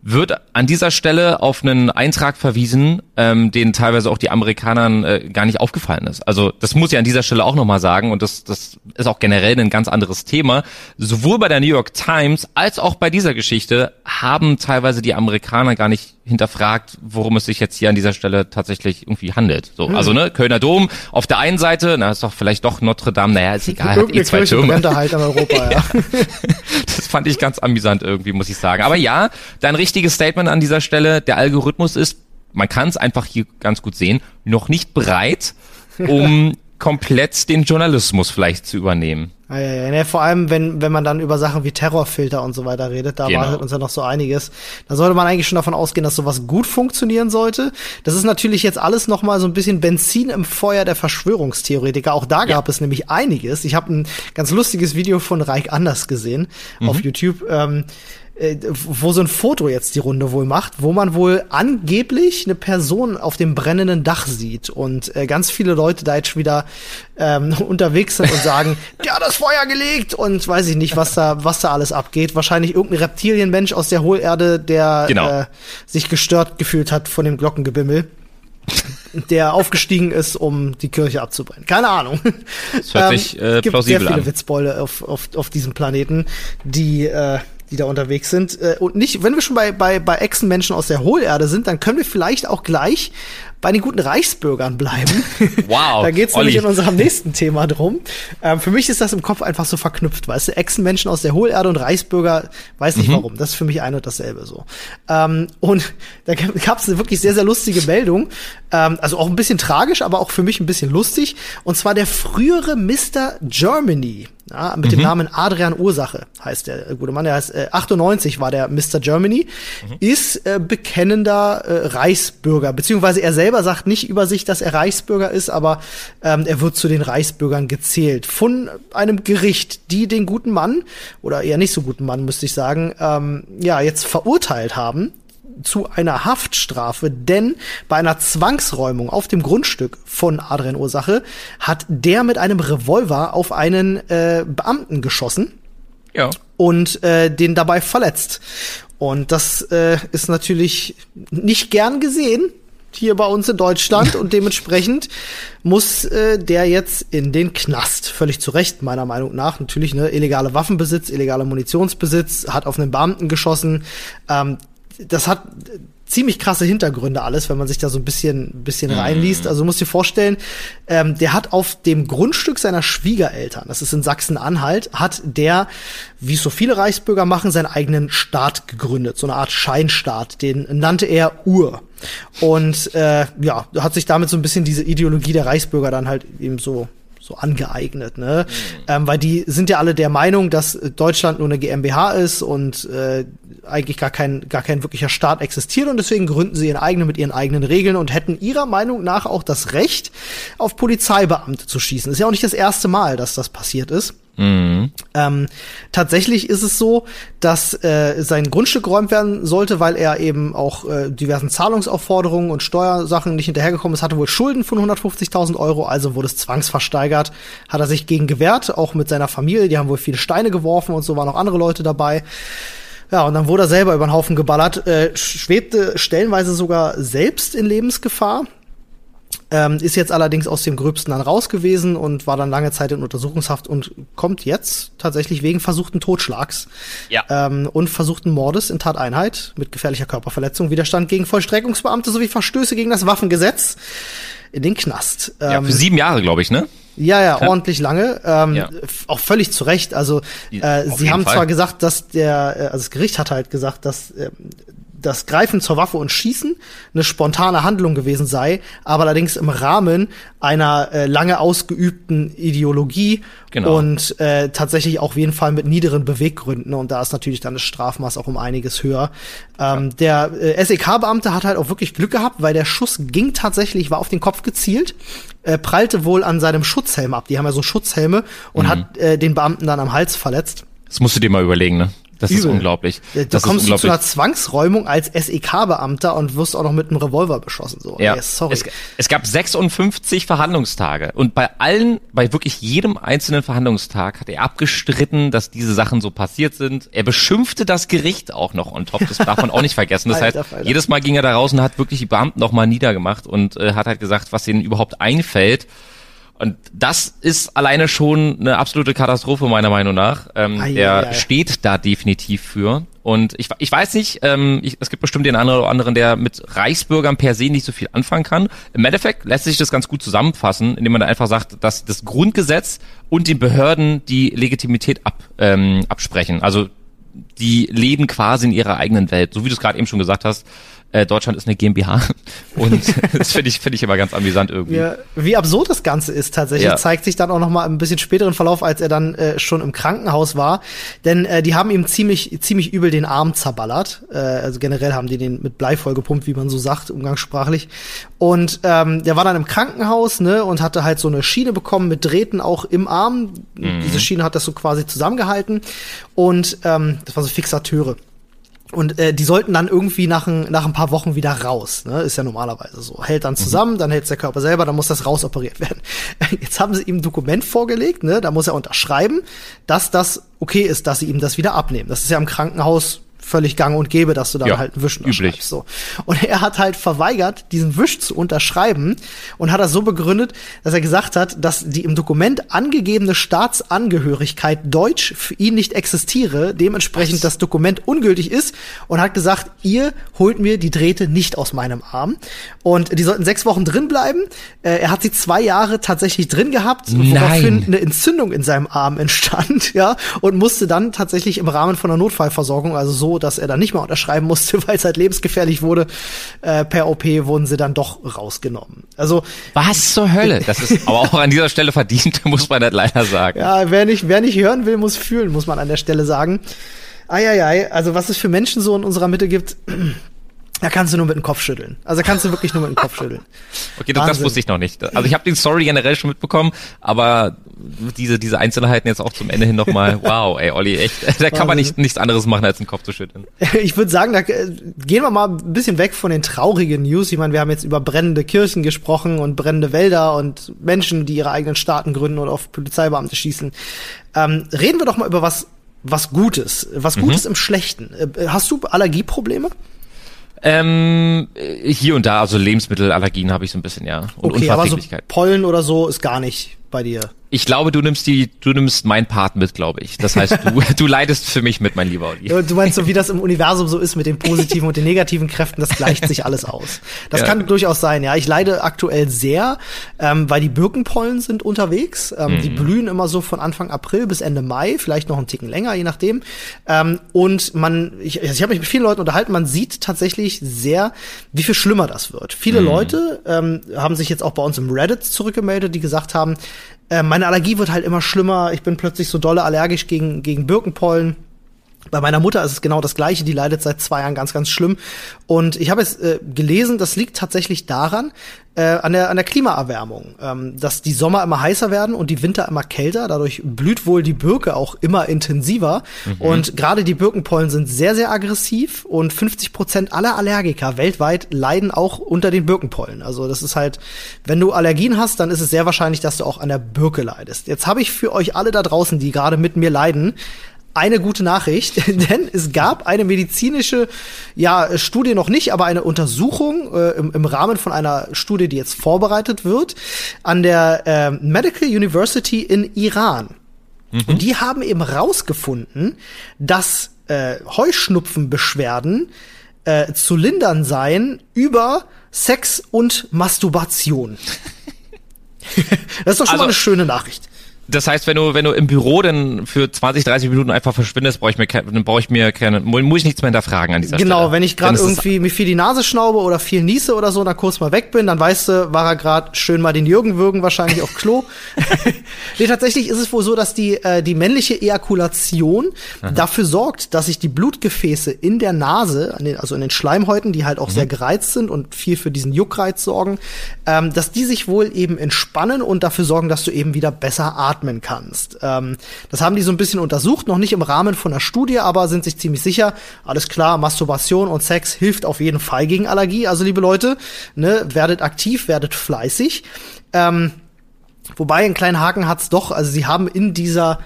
Speaker 2: wird an dieser Stelle auf einen Eintrag verwiesen, ähm, den teilweise auch die Amerikanern äh, gar nicht aufgefallen ist. Also das muss ich an dieser Stelle auch nochmal sagen und das, das ist auch generell ein ganz anderes Thema. Sowohl bei der New York Times als auch bei dieser Geschichte haben teilweise die Amerikaner gar nicht hinterfragt, worum es sich jetzt hier an dieser Stelle tatsächlich irgendwie handelt. So, hm. also ne, Kölner Dom auf der einen Seite, na ist doch vielleicht doch Notre Dame, naja, ist egal, hat eh zwei Türme.
Speaker 1: halt in Europa, ja.
Speaker 2: das fand ich ganz amüsant irgendwie, muss ich sagen. Aber ja, dein richtiges Statement an dieser Stelle, der Algorithmus ist, man kann es einfach hier ganz gut sehen, noch nicht bereit, um komplett den Journalismus vielleicht zu übernehmen.
Speaker 1: Ja, ja, ja. Nee, vor allem, wenn, wenn man dann über Sachen wie Terrorfilter und so weiter redet, da genau. wartet uns ja noch so einiges. Da sollte man eigentlich schon davon ausgehen, dass sowas gut funktionieren sollte. Das ist natürlich jetzt alles noch mal so ein bisschen Benzin im Feuer der Verschwörungstheoretiker. Auch da gab ja. es nämlich einiges. Ich habe ein ganz lustiges Video von Reich Anders gesehen mhm. auf YouTube. Ähm, äh, wo so ein Foto jetzt die Runde wohl macht, wo man wohl angeblich eine Person auf dem brennenden Dach sieht und äh, ganz viele Leute da jetzt wieder ähm, unterwegs sind und sagen, der hat das Feuer gelegt und weiß ich nicht, was da was da alles abgeht. Wahrscheinlich irgendein Reptilienmensch aus der Hohlerde, der genau. äh, sich gestört gefühlt hat von dem Glockengebimmel der aufgestiegen ist, um die Kirche abzubrennen. Keine Ahnung.
Speaker 2: Das hört ähm, sich äh,
Speaker 1: gibt
Speaker 2: plausibel
Speaker 1: sehr viele an. Witzbeule auf, auf, auf diesem Planeten, die äh, die da unterwegs sind. Äh, und nicht, wenn wir schon bei, bei, bei Echsenmenschen aus der Hohlerde sind, dann können wir vielleicht auch gleich bei den guten Reichsbürgern bleiben.
Speaker 2: Wow.
Speaker 1: da geht's nämlich in unserem nächsten Thema drum. Ähm, für mich ist das im Kopf einfach so verknüpft, weißt du, Echsenmenschen aus der Hohlerde und Reichsbürger, weiß nicht mhm. warum. Das ist für mich ein und dasselbe so. Ähm, und da gab es eine wirklich sehr, sehr lustige Meldung. Ähm, also auch ein bisschen tragisch, aber auch für mich ein bisschen lustig. Und zwar der frühere Mr. Germany ja, mit mhm. dem Namen Adrian Ursache heißt der gute Mann. Der heißt äh, 98 war der Mr. Germany, mhm. ist äh, bekennender äh, Reichsbürger, beziehungsweise er selber sagt nicht über sich, dass er Reichsbürger ist, aber ähm, er wird zu den Reichsbürgern gezählt von einem Gericht, die den guten Mann oder eher nicht so guten Mann, müsste ich sagen, ähm, ja jetzt verurteilt haben zu einer Haftstrafe, denn bei einer Zwangsräumung auf dem Grundstück von Adrian Ursache hat der mit einem Revolver auf einen äh, Beamten geschossen.
Speaker 2: Ja.
Speaker 1: Und äh, den dabei verletzt. Und das äh, ist natürlich nicht gern gesehen. hier bei uns in Deutschland und dementsprechend muss äh, der jetzt in den Knast. Völlig zu Recht, meiner Meinung nach. Natürlich, ne, illegale Waffenbesitz, illegale Munitionsbesitz, hat auf einen Beamten geschossen. Ähm, das hat ziemlich krasse Hintergründe alles, wenn man sich da so ein bisschen, bisschen mhm. reinliest. Also du musst dir vorstellen, ähm, der hat auf dem Grundstück seiner Schwiegereltern, das ist in Sachsen-Anhalt, hat der, wie so viele Reichsbürger machen, seinen eigenen Staat gegründet, so eine Art Scheinstaat. Den nannte er Ur. Und äh, ja, hat sich damit so ein bisschen diese Ideologie der Reichsbürger dann halt eben so so angeeignet, ne? Mhm. Ähm, weil die sind ja alle der Meinung, dass Deutschland nur eine GmbH ist und äh, eigentlich gar kein, gar kein wirklicher Staat existiert und deswegen gründen sie ihren eigenen mit ihren eigenen Regeln und hätten ihrer Meinung nach auch das Recht, auf Polizeibeamte zu schießen. ist ja auch nicht das erste Mal, dass das passiert ist. Mhm. Ähm, tatsächlich ist es so, dass äh, sein Grundstück geräumt werden sollte, weil er eben auch äh, diversen Zahlungsaufforderungen und Steuersachen nicht hinterhergekommen ist, hatte wohl Schulden von 150.000 Euro, also wurde es zwangsversteigert, hat er sich gegen gewehrt, auch mit seiner Familie, die haben wohl viele Steine geworfen und so waren auch andere Leute dabei. Ja, und dann wurde er selber über den Haufen geballert, äh, schwebte stellenweise sogar selbst in Lebensgefahr. Ähm, ist jetzt allerdings aus dem Gröbsten dann raus gewesen und war dann lange Zeit in Untersuchungshaft und kommt jetzt tatsächlich wegen versuchten Totschlags ja. ähm, und versuchten Mordes in Tateinheit mit gefährlicher Körperverletzung, Widerstand gegen Vollstreckungsbeamte sowie Verstöße gegen das Waffengesetz in den Knast.
Speaker 2: Ähm, ja, für sieben Jahre, glaube ich, ne?
Speaker 1: Ja, ja, Klar. ordentlich lange. Ähm, ja. Auch völlig zu Recht. Also äh, sie haben Fall. zwar gesagt, dass der, äh, also das Gericht hat halt gesagt, dass äh, das Greifen zur Waffe und Schießen eine spontane Handlung gewesen sei, aber allerdings im Rahmen einer äh, lange ausgeübten Ideologie genau. und äh, tatsächlich auch auf jeden Fall mit niederen Beweggründen. Und da ist natürlich dann das Strafmaß auch um einiges höher. Ähm, ja. Der äh, SEK-Beamte hat halt auch wirklich Glück gehabt, weil der Schuss ging tatsächlich, war auf den Kopf gezielt, äh, prallte wohl an seinem Schutzhelm ab. Die haben ja so Schutzhelme und mhm. hat äh, den Beamten dann am Hals verletzt.
Speaker 2: Das musst du dir mal überlegen, ne? Das Übel. ist unglaublich.
Speaker 1: Du
Speaker 2: das
Speaker 1: kommst unglaublich. zu einer Zwangsräumung als SEK-Beamter und wirst auch noch mit einem Revolver beschossen. So,
Speaker 2: ja. Ey, sorry. Es, es, gab 56 Verhandlungstage und bei allen, bei wirklich jedem einzelnen Verhandlungstag hat er abgestritten, dass diese Sachen so passiert sind. Er beschimpfte das Gericht auch noch on top. Das darf man auch nicht vergessen. Das Alter, heißt, Alter. jedes Mal ging er da raus und hat wirklich die Beamten noch mal niedergemacht und äh, hat halt gesagt, was ihnen überhaupt einfällt und das ist alleine schon eine absolute Katastrophe meiner Meinung nach. Ähm, ai, er ai, steht da definitiv für. Und ich, ich weiß nicht, ähm, ich, es gibt bestimmt den einen oder anderen, der mit Reichsbürgern per se nicht so viel anfangen kann. Im Endeffekt lässt sich das ganz gut zusammenfassen, indem man da einfach sagt, dass das Grundgesetz und den Behörden die Legitimität ab, ähm, absprechen. Also die leben quasi in ihrer eigenen Welt, so wie du es gerade eben schon gesagt hast äh, Deutschland ist eine GmbH. Und das finde ich, finde ich immer ganz amüsant irgendwie. Ja,
Speaker 1: wie absurd das Ganze ist tatsächlich, ja. zeigt sich dann auch noch mal ein bisschen späteren Verlauf, als er dann äh, schon im Krankenhaus war. Denn äh, die haben ihm ziemlich, ziemlich übel den Arm zerballert. Äh, also generell haben die den mit Blei vollgepumpt, wie man so sagt, umgangssprachlich. Und ähm, der war dann im Krankenhaus, ne, und hatte halt so eine Schiene bekommen mit Drähten auch im Arm. Mhm. Diese Schiene hat das so quasi zusammengehalten. Und ähm, das war so Fixateure. Und äh, die sollten dann irgendwie nach ein, nach ein paar Wochen wieder raus. Ne? Ist ja normalerweise so. Hält dann zusammen, mhm. dann hält der Körper selber, dann muss das rausoperiert werden. Jetzt haben sie ihm ein Dokument vorgelegt, ne? da muss er unterschreiben, dass das okay ist, dass sie ihm das wieder abnehmen. Das ist ja im Krankenhaus völlig gang und gäbe, dass du dann ja, halt einen Wisch üblich. So. Und er hat halt verweigert, diesen Wisch zu unterschreiben und hat das so begründet, dass er gesagt hat, dass die im Dokument angegebene Staatsangehörigkeit Deutsch für ihn nicht existiere, dementsprechend Was? das Dokument ungültig ist und hat gesagt, ihr holt mir die Drähte nicht aus meinem Arm. Und die sollten sechs Wochen drin bleiben. Äh, er hat sie zwei Jahre tatsächlich drin gehabt, woraufhin eine Entzündung in seinem Arm entstand, ja, und musste dann tatsächlich im Rahmen von einer Notfallversorgung, also so dass er dann nicht mehr unterschreiben musste, weil es halt lebensgefährlich wurde. Äh, per OP wurden sie dann doch rausgenommen. Also
Speaker 2: was zur Hölle? Das ist aber auch an dieser Stelle verdient, muss man das leider sagen.
Speaker 1: Ja, wer nicht, wer nicht hören will, muss fühlen, muss man an der Stelle sagen. Eieiei, also was es für Menschen so in unserer Mitte gibt. Da kannst du nur mit dem Kopf schütteln. Also kannst du wirklich nur mit dem Kopf schütteln.
Speaker 2: Okay, das, das wusste ich noch nicht. Also ich habe den Story generell schon mitbekommen, aber diese diese Einzelheiten jetzt auch zum Ende hin nochmal. Wow, ey Olli, echt, da Wahnsinn. kann man nicht nichts anderes machen als den Kopf zu schütteln.
Speaker 1: Ich würde sagen, da äh, gehen wir mal ein bisschen weg von den traurigen News. Ich meine, wir haben jetzt über brennende Kirchen gesprochen und brennende Wälder und Menschen, die ihre eigenen Staaten gründen oder auf Polizeibeamte schießen. Ähm, reden wir doch mal über was was Gutes, was Gutes mhm. im Schlechten. Äh, hast du Allergieprobleme?
Speaker 2: Ähm, hier und da, also Lebensmittelallergien habe ich so ein bisschen, ja.
Speaker 1: Und okay, aber so Pollen oder so ist gar nicht bei dir.
Speaker 2: Ich glaube, du nimmst die, du nimmst mein Part mit, glaube ich. Das heißt, du, du leidest für mich mit, mein lieber Olli.
Speaker 1: Du meinst so, wie das im Universum so ist mit den positiven und den negativen Kräften, das gleicht sich alles aus. Das ja. kann durchaus sein, ja. Ich leide aktuell sehr, ähm, weil die Birkenpollen sind unterwegs. Ähm, mhm. Die blühen immer so von Anfang April bis Ende Mai, vielleicht noch einen Ticken länger, je nachdem. Ähm, und man, ich, ich habe mich mit vielen Leuten unterhalten, man sieht tatsächlich sehr, wie viel schlimmer das wird. Viele mhm. Leute ähm, haben sich jetzt auch bei uns im Reddit zurückgemeldet, die gesagt haben, äh, meine Allergie wird halt immer schlimmer. Ich bin plötzlich so dolle allergisch gegen, gegen Birkenpollen. Bei meiner Mutter ist es genau das Gleiche. Die leidet seit zwei Jahren ganz, ganz schlimm. Und ich habe jetzt äh, gelesen, das liegt tatsächlich daran, äh, an, der, an der Klimaerwärmung, ähm, dass die Sommer immer heißer werden und die Winter immer kälter. Dadurch blüht wohl die Birke auch immer intensiver. Mhm. Und gerade die Birkenpollen sind sehr, sehr aggressiv und 50 Prozent aller Allergiker weltweit leiden auch unter den Birkenpollen. Also das ist halt, wenn du Allergien hast, dann ist es sehr wahrscheinlich, dass du auch an der Birke leidest. Jetzt habe ich für euch alle da draußen, die gerade mit mir leiden, eine gute Nachricht, denn es gab eine medizinische, ja, Studie noch nicht, aber eine Untersuchung äh, im, im, Rahmen von einer Studie, die jetzt vorbereitet wird, an der äh, Medical University in Iran. Mhm. Und die haben eben rausgefunden, dass äh, Heuschnupfenbeschwerden äh, zu lindern seien über Sex und Masturbation. das ist doch schon also, mal eine schöne Nachricht.
Speaker 2: Das heißt, wenn du, wenn du im Büro dann für 20, 30 Minuten einfach verschwindest, brauche ich mir, dann brauche ich mir keine, muss ich nichts mehr hinterfragen an dieser
Speaker 1: genau,
Speaker 2: Stelle.
Speaker 1: Genau, wenn ich gerade irgendwie mir viel die Nase schnaube oder viel niese oder so, dann kurz mal weg bin, dann weißt du, war er gerade schön mal den Jürgen würgen, wahrscheinlich auf Klo. nee, tatsächlich ist es wohl so, dass die, äh, die männliche Ejakulation Aha. dafür sorgt, dass sich die Blutgefäße in der Nase, also in den Schleimhäuten, die halt auch mhm. sehr gereizt sind und viel für diesen Juckreiz sorgen, ähm, dass die sich wohl eben entspannen und dafür sorgen, dass du eben wieder besser atmest atmen kannst. Ähm, das haben die so ein bisschen untersucht, noch nicht im Rahmen von einer Studie, aber sind sich ziemlich sicher. Alles klar, Masturbation und Sex hilft auf jeden Fall gegen Allergie. Also liebe Leute, ne, werdet aktiv, werdet fleißig. Ähm, wobei, einen kleinen Haken hat's doch. Also sie haben in dieser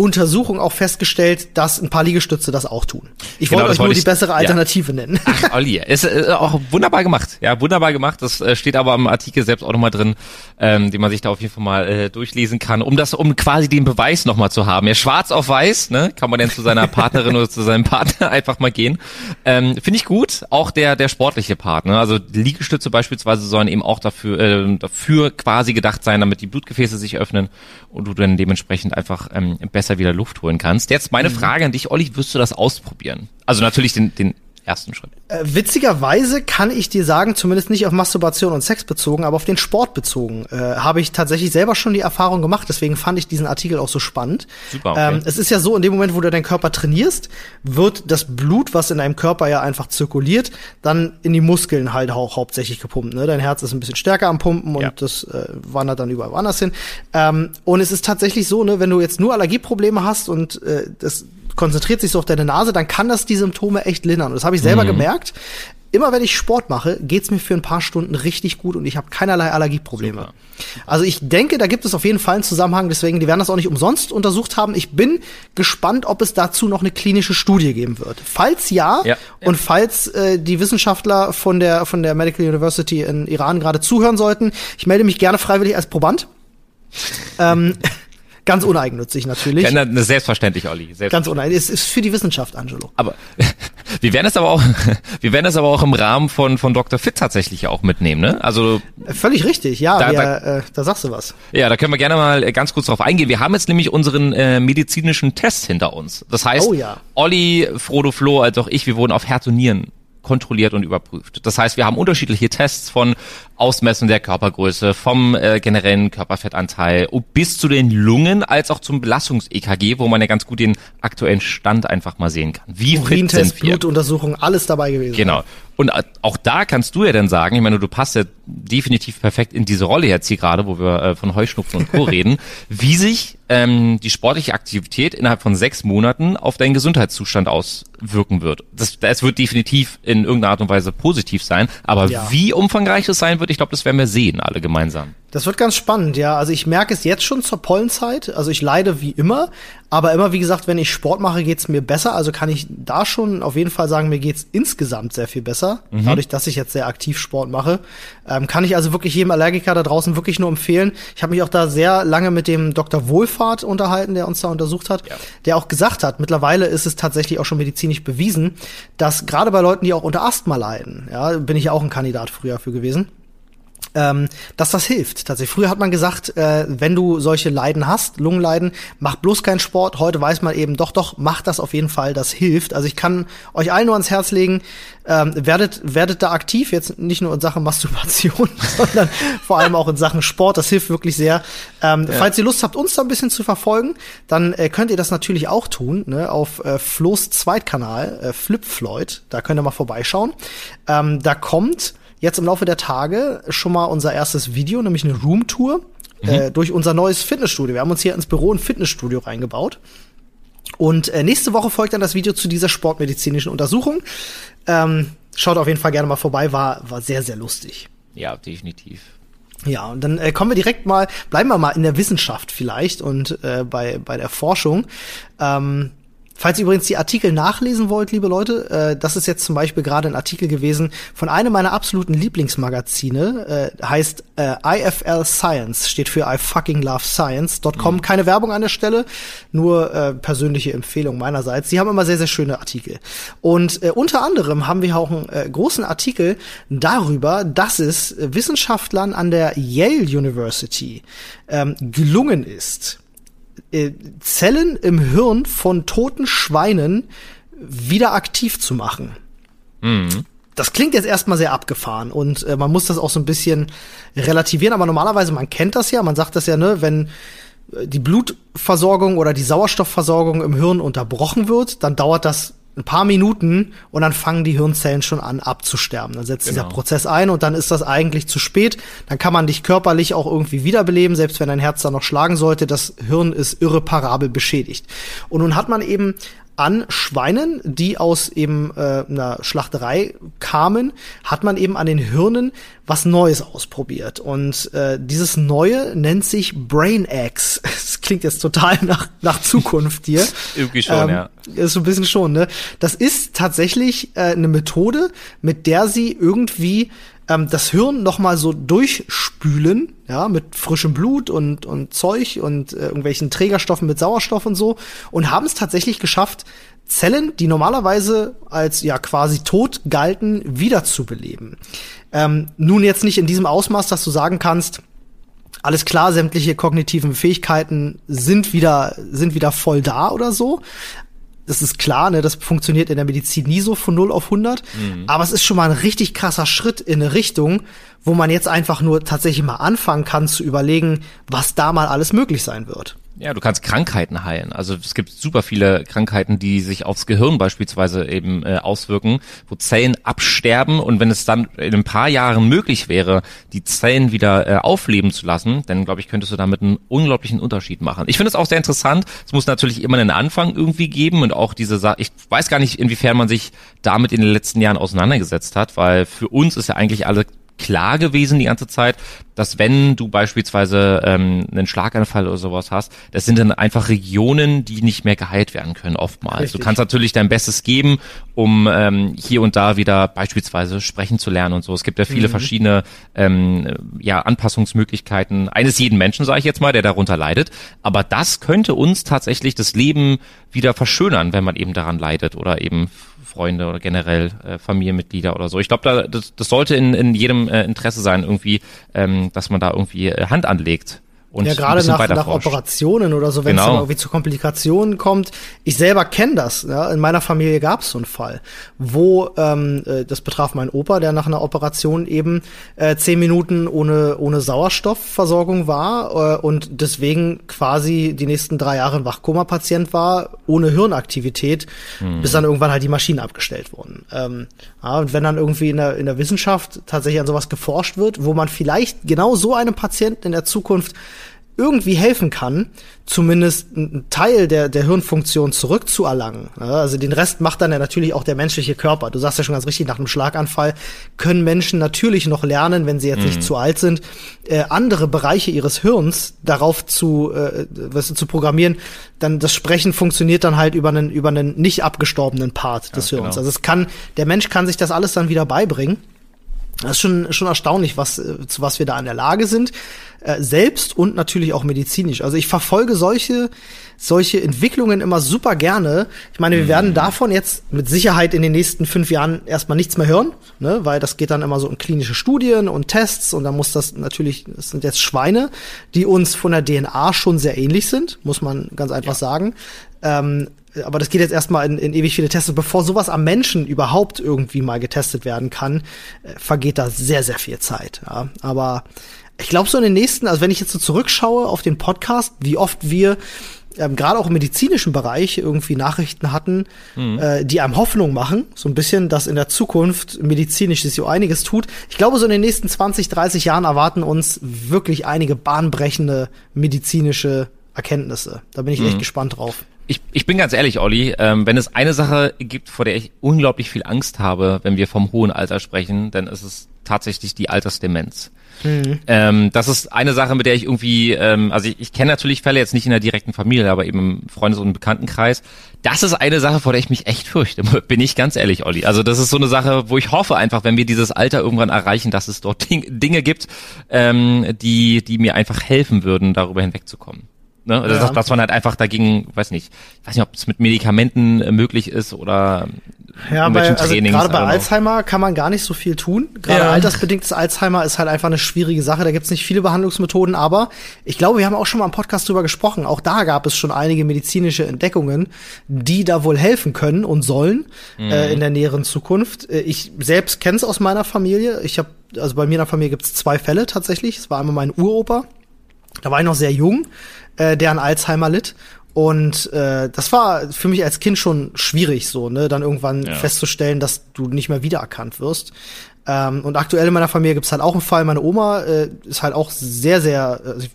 Speaker 1: Untersuchung auch festgestellt, dass ein paar Liegestütze das auch tun. Ich genau, wollte euch nur die bessere Alternative ja. nennen.
Speaker 2: Ach, Olli, ist äh, auch wunderbar gemacht. Ja, wunderbar gemacht. Das äh, steht aber im Artikel selbst auch nochmal drin, ähm, den man sich da auf jeden Fall mal äh, durchlesen kann, um das, um quasi den Beweis nochmal zu haben. Ja, schwarz auf weiß, ne, kann man denn zu seiner Partnerin oder zu seinem Partner einfach mal gehen. Ähm, Finde ich gut. Auch der, der sportliche Part, ne? Also Liegestütze beispielsweise sollen eben auch dafür, äh, dafür quasi gedacht sein, damit die Blutgefäße sich öffnen und du dann dementsprechend einfach ähm, besser besser wieder Luft holen kannst. Jetzt meine mhm. Frage an dich, Olli, wirst du das ausprobieren? Also natürlich den, den ersten Schritt.
Speaker 1: Äh, witzigerweise kann ich dir sagen, zumindest nicht auf Masturbation und Sex bezogen, aber auf den Sport bezogen, äh, habe ich tatsächlich selber schon die Erfahrung gemacht. Deswegen fand ich diesen Artikel auch so spannend. Super. Okay. Ähm, es ist ja so, in dem Moment, wo du deinen Körper trainierst, wird das Blut, was in deinem Körper ja einfach zirkuliert, dann in die Muskeln halt auch hauptsächlich gepumpt. Ne? Dein Herz ist ein bisschen stärker am Pumpen und ja. das äh, wandert dann überall anders hin. Ähm, und es ist tatsächlich so, ne, wenn du jetzt nur Allergieprobleme hast und äh, das konzentriert sich so auf deine Nase, dann kann das die Symptome echt lindern. Und das habe ich selber mhm. gemerkt. Immer wenn ich Sport mache, geht's mir für ein paar Stunden richtig gut und ich habe keinerlei Allergieprobleme. Super. Also ich denke, da gibt es auf jeden Fall einen Zusammenhang, deswegen, die werden das auch nicht umsonst untersucht haben. Ich bin gespannt, ob es dazu noch eine klinische Studie geben wird. Falls ja, ja. und falls äh, die Wissenschaftler von der, von der Medical University in Iran gerade zuhören sollten, ich melde mich gerne freiwillig als Proband. ähm, Ganz uneigennützig natürlich.
Speaker 2: Ja, na, selbstverständlich, Olli. Selbstverständlich.
Speaker 1: Ganz uneigennützig. Es ist für die Wissenschaft, Angelo.
Speaker 2: Aber wir werden es aber auch, wir werden es aber auch im Rahmen von von Dr. Fit tatsächlich auch mitnehmen, ne? Also
Speaker 1: völlig richtig, ja. Da, wir, da, äh, da sagst du was.
Speaker 2: Ja, da können wir gerne mal äh, ganz kurz drauf eingehen. Wir haben jetzt nämlich unseren äh, medizinischen Test hinter uns. Das heißt, oh, ja. Olli, Frodo, Flo, als auch ich, wir wurden auf Herz und Nieren kontrolliert und überprüft. Das heißt, wir haben unterschiedliche Tests von Ausmessen der Körpergröße, vom äh, generellen Körperfettanteil bis zu den Lungen, als auch zum Belastungs-EKG, wo man ja ganz gut den aktuellen Stand einfach mal sehen kann.
Speaker 1: Wie fit sind wir? Blutuntersuchung, alles dabei gewesen.
Speaker 2: Genau. Und auch da kannst du ja dann sagen, ich meine, du passt ja definitiv perfekt in diese Rolle jetzt hier gerade, wo wir äh, von Heuschnupfen und Co. reden, wie sich ähm, die sportliche Aktivität innerhalb von sechs Monaten auf deinen Gesundheitszustand auswirken wird. Das, das wird definitiv in irgendeiner Art und Weise positiv sein, aber ja. wie umfangreich es sein wird, wird. Ich glaube, das werden wir sehen, alle gemeinsam.
Speaker 1: Das wird ganz spannend, ja. Also ich merke es jetzt schon zur Pollenzeit. Also ich leide wie immer, aber immer, wie gesagt, wenn ich Sport mache, geht's mir besser. Also kann ich da schon auf jeden Fall sagen, mir geht's insgesamt sehr viel besser. Mhm. Dadurch, dass ich jetzt sehr aktiv Sport mache. Ähm, kann ich also wirklich jedem Allergiker da draußen wirklich nur empfehlen. Ich habe mich auch da sehr lange mit dem Dr. Wohlfahrt unterhalten, der uns da untersucht hat, ja. der auch gesagt hat, mittlerweile ist es tatsächlich auch schon medizinisch bewiesen, dass gerade bei Leuten, die auch unter Asthma leiden, ja, bin ich ja auch ein Kandidat früher für gewesen, ähm, dass das hilft. Tatsächlich. Früher hat man gesagt, äh, wenn du solche Leiden hast, Lungenleiden, mach bloß keinen Sport. Heute weiß man eben, doch, doch, macht das auf jeden Fall, das hilft. Also ich kann euch allen nur ans Herz legen, ähm, werdet, werdet da aktiv, jetzt nicht nur in Sachen Masturbation, sondern vor allem auch in Sachen Sport. Das hilft wirklich sehr. Ähm, ja. Falls ihr Lust habt, uns da ein bisschen zu verfolgen, dann äh, könnt ihr das natürlich auch tun, ne, auf äh, Flo's Zweitkanal, äh, Flip Floyd, da könnt ihr mal vorbeischauen. Ähm, da kommt jetzt im Laufe der Tage schon mal unser erstes Video, nämlich eine Roomtour mhm. äh, durch unser neues Fitnessstudio. Wir haben uns hier ins Büro ein Fitnessstudio reingebaut. Und äh, nächste Woche folgt dann das Video zu dieser sportmedizinischen Untersuchung. Ähm, schaut auf jeden Fall gerne mal vorbei, war, war sehr, sehr lustig.
Speaker 2: Ja, definitiv.
Speaker 1: Ja, und dann äh, kommen wir direkt mal, bleiben wir mal in der Wissenschaft vielleicht und äh, bei, bei der Forschung. Ähm, Falls ihr übrigens die Artikel nachlesen wollt, liebe Leute, äh, das ist jetzt zum Beispiel gerade ein Artikel gewesen von einem meiner absoluten Lieblingsmagazine, äh, heißt äh, IFL Science, steht für I fucking love science.com. Mhm. Keine Werbung an der Stelle, nur äh, persönliche Empfehlung meinerseits. Sie haben immer sehr, sehr schöne Artikel. Und äh, unter anderem haben wir auch einen äh, großen Artikel darüber, dass es Wissenschaftlern an der Yale University ähm, gelungen ist, äh, Zellen im Hirn von toten Schweinen wieder aktiv zu machen. Mhm. Das klingt jetzt erstmal sehr abgefahren und äh, man muss das auch so ein bisschen relativieren, aber normalerweise, man kennt das ja, man sagt das ja, ne, wenn äh, die Blutversorgung oder die Sauerstoffversorgung im Hirn unterbrochen wird, dann dauert das ein paar Minuten und dann fangen die Hirnzellen schon an abzusterben. Dann setzt genau. dieser Prozess ein und dann ist das eigentlich zu spät. Dann kann man dich körperlich auch irgendwie wiederbeleben, selbst wenn dein Herz da noch schlagen sollte. Das Hirn ist irreparabel beschädigt. Und nun hat man eben an Schweinen, die aus eben äh, einer Schlachterei kamen, hat man eben an den Hirnen was Neues ausprobiert. Und äh, dieses Neue nennt sich Brain X. Das klingt jetzt total nach, nach Zukunft hier.
Speaker 2: Irgendwie schon, ähm, ja.
Speaker 1: Ist so ein bisschen schon, ne? Das ist tatsächlich äh, eine Methode, mit der sie irgendwie ähm, das Hirn noch mal so durchspülen, ja, mit frischem Blut und, und Zeug und äh, irgendwelchen Trägerstoffen mit Sauerstoff und so und haben es tatsächlich geschafft, Zellen, die normalerweise als ja quasi tot galten, wiederzubeleben. Ähm, nun jetzt nicht in diesem Ausmaß, dass du sagen kannst, alles klar, sämtliche kognitiven Fähigkeiten sind wieder, sind wieder voll da oder so das ist klar, ne, das funktioniert in der Medizin nie so von 0 auf 100. Mhm. Aber es ist schon mal ein richtig krasser Schritt in eine Richtung, wo man jetzt einfach nur tatsächlich mal anfangen kann zu überlegen, was da mal alles möglich sein wird.
Speaker 2: Ja, du kannst Krankheiten heilen. Also es gibt super viele Krankheiten, die sich aufs Gehirn beispielsweise eben äh, auswirken, wo Zellen absterben und wenn es dann in ein paar Jahren möglich wäre, die Zellen wieder äh, aufleben zu lassen, dann glaube ich, könntest du damit einen unglaublichen Unterschied machen. Ich finde es auch sehr interessant. Es muss natürlich immer einen Anfang irgendwie geben und auch diese Sache. Ich weiß gar nicht, inwiefern man sich damit in den letzten Jahren auseinandergesetzt hat, weil für uns ist ja eigentlich alle klar gewesen die ganze Zeit, dass wenn du beispielsweise ähm, einen Schlaganfall oder sowas hast, das sind dann einfach Regionen, die nicht mehr geheilt werden können oftmals. Richtig. Du kannst natürlich dein Bestes geben, um ähm, hier und da wieder beispielsweise sprechen zu lernen und so. Es gibt ja viele mhm. verschiedene ähm, ja, Anpassungsmöglichkeiten eines jeden Menschen, sage ich jetzt mal, der darunter leidet. Aber das könnte uns tatsächlich das Leben wieder verschönern, wenn man eben daran leidet oder eben Freunde oder generell äh, Familienmitglieder oder so. Ich glaube, da, das, das sollte in, in jedem äh, Interesse sein, irgendwie, ähm, dass man da irgendwie äh, Hand anlegt
Speaker 1: und ja, gerade nach, nach Operationen oder so, wenn genau. es irgendwie zu Komplikationen kommt. Ich selber kenne das. Ja? In meiner Familie gab es so einen Fall, wo ähm, äh, das betraf meinen Opa, der nach einer Operation eben äh, zehn Minuten ohne ohne Sauerstoffversorgung war äh, und deswegen quasi die nächsten drei Jahre ein Wachkoma-Patient war, ohne Hirnaktivität, hm. bis dann irgendwann halt die Maschinen abgestellt wurden. Ähm, ja, und wenn dann irgendwie in der, in der Wissenschaft tatsächlich an sowas geforscht wird, wo man vielleicht genau so einem Patienten in der Zukunft irgendwie helfen kann, zumindest einen Teil der, der Hirnfunktion zurückzuerlangen. Also den Rest macht dann ja natürlich auch der menschliche Körper. Du sagst ja schon ganz richtig, nach einem Schlaganfall können Menschen natürlich noch lernen, wenn sie jetzt mhm. nicht zu alt sind, äh, andere Bereiche ihres Hirns darauf zu, äh, was, zu programmieren. Dann das Sprechen funktioniert dann halt über einen, über einen nicht abgestorbenen Part des ja, Hirns. Genau. Also es kann, der Mensch kann sich das alles dann wieder beibringen. Das ist schon, schon erstaunlich, was, äh, zu was wir da in der Lage sind, äh, selbst und natürlich auch medizinisch. Also ich verfolge solche, solche Entwicklungen immer super gerne. Ich meine, wir werden mhm. davon jetzt mit Sicherheit in den nächsten fünf Jahren erstmal nichts mehr hören, ne? weil das geht dann immer so in klinische Studien und Tests und dann muss das natürlich, das sind jetzt Schweine, die uns von der DNA schon sehr ähnlich sind, muss man ganz einfach ja. sagen. Ähm, aber das geht jetzt erstmal in, in ewig viele Tests. Bevor sowas am Menschen überhaupt irgendwie mal getestet werden kann, äh, vergeht da sehr, sehr viel Zeit. Ja. Aber ich glaube, so in den nächsten, also wenn ich jetzt so zurückschaue auf den Podcast, wie oft wir ähm, gerade auch im medizinischen Bereich irgendwie Nachrichten hatten, mhm. äh, die einem Hoffnung machen, so ein bisschen, dass in der Zukunft medizinisch sich so einiges tut. Ich glaube, so in den nächsten 20, 30 Jahren erwarten uns wirklich einige bahnbrechende medizinische Erkenntnisse. Da bin ich mhm. echt gespannt drauf
Speaker 2: ich, ich bin ganz ehrlich, Olli, ähm, wenn es eine Sache gibt, vor der ich unglaublich viel Angst habe, wenn wir vom hohen Alter sprechen, dann ist es tatsächlich die Altersdemenz. Mhm. Ähm, das ist eine Sache, mit der ich irgendwie, ähm, also ich, ich kenne natürlich Fälle jetzt nicht in der direkten Familie, aber eben im Freundes- und Bekanntenkreis. Das ist eine Sache, vor der ich mich echt fürchte, bin ich ganz ehrlich, Olli. Also das ist so eine Sache, wo ich hoffe einfach, wenn wir dieses Alter irgendwann erreichen, dass es dort Dinge gibt, ähm, die, die mir einfach helfen würden, darüber hinwegzukommen. Ne? Ja. Dass, dass man halt einfach dagegen, weiß nicht, ich weiß nicht, ob es mit Medikamenten äh, möglich ist oder
Speaker 1: ja, bei, also gerade bei Alzheimer kann man gar nicht so viel tun. Gerade ja. altersbedingtes Alzheimer ist halt einfach eine schwierige Sache. Da gibt es nicht viele Behandlungsmethoden, aber ich glaube, wir haben auch schon mal im Podcast drüber gesprochen. Auch da gab es schon einige medizinische Entdeckungen, die da wohl helfen können und sollen mhm. äh, in der näheren Zukunft. Äh, ich selbst kenne es aus meiner Familie. Ich habe, also bei mir in der Familie gibt es zwei Fälle tatsächlich. Es war einmal mein Uropa. Da war ich noch sehr jung äh, der an Alzheimer litt. Und äh, das war für mich als Kind schon schwierig, so, ne, dann irgendwann ja. festzustellen, dass du nicht mehr wiedererkannt wirst. Ähm, und aktuell in meiner Familie gibt's halt auch einen Fall. Meine Oma äh, ist halt auch sehr, sehr, also ich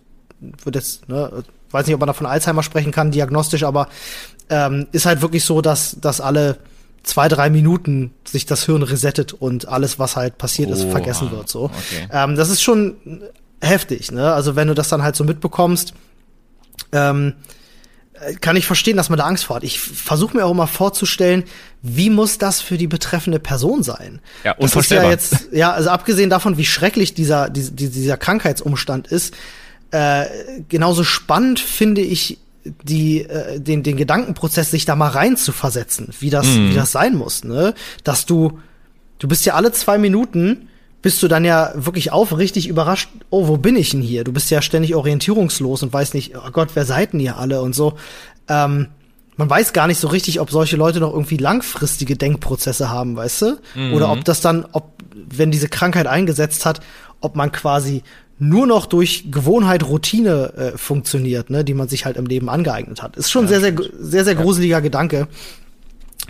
Speaker 1: würde jetzt, ne, weiß nicht, ob man da von Alzheimer sprechen kann, diagnostisch, aber ähm, ist halt wirklich so, dass, dass alle zwei, drei Minuten sich das Hirn resettet und alles, was halt passiert ist, oh, vergessen wird. So. Okay. Ähm, das ist schon heftig, ne? Also wenn du das dann halt so mitbekommst, ähm, kann ich verstehen, dass man da Angst vor hat. Ich versuche mir auch immer vorzustellen, wie muss das für die betreffende Person sein?
Speaker 2: Ja, unvorstellbar.
Speaker 1: Das ist ja jetzt, ja, also abgesehen davon, wie schrecklich dieser, dieser, dieser Krankheitsumstand ist, äh, genauso spannend finde ich die, äh, den, den Gedankenprozess, sich da mal rein zu versetzen, wie das, mhm. wie das sein muss, ne? Dass du, du bist ja alle zwei Minuten bist du dann ja wirklich aufrichtig überrascht, oh, wo bin ich denn hier? Du bist ja ständig orientierungslos und weißt nicht, oh Gott, wer seid denn ihr alle und so. Ähm, man weiß gar nicht so richtig, ob solche Leute noch irgendwie langfristige Denkprozesse haben, weißt du? Mhm. Oder ob das dann, ob, wenn diese Krankheit eingesetzt hat, ob man quasi nur noch durch Gewohnheit, Routine äh, funktioniert, ne, die man sich halt im Leben angeeignet hat. Ist schon ja, sehr, sehr, sehr, sehr gruseliger ja. Gedanke.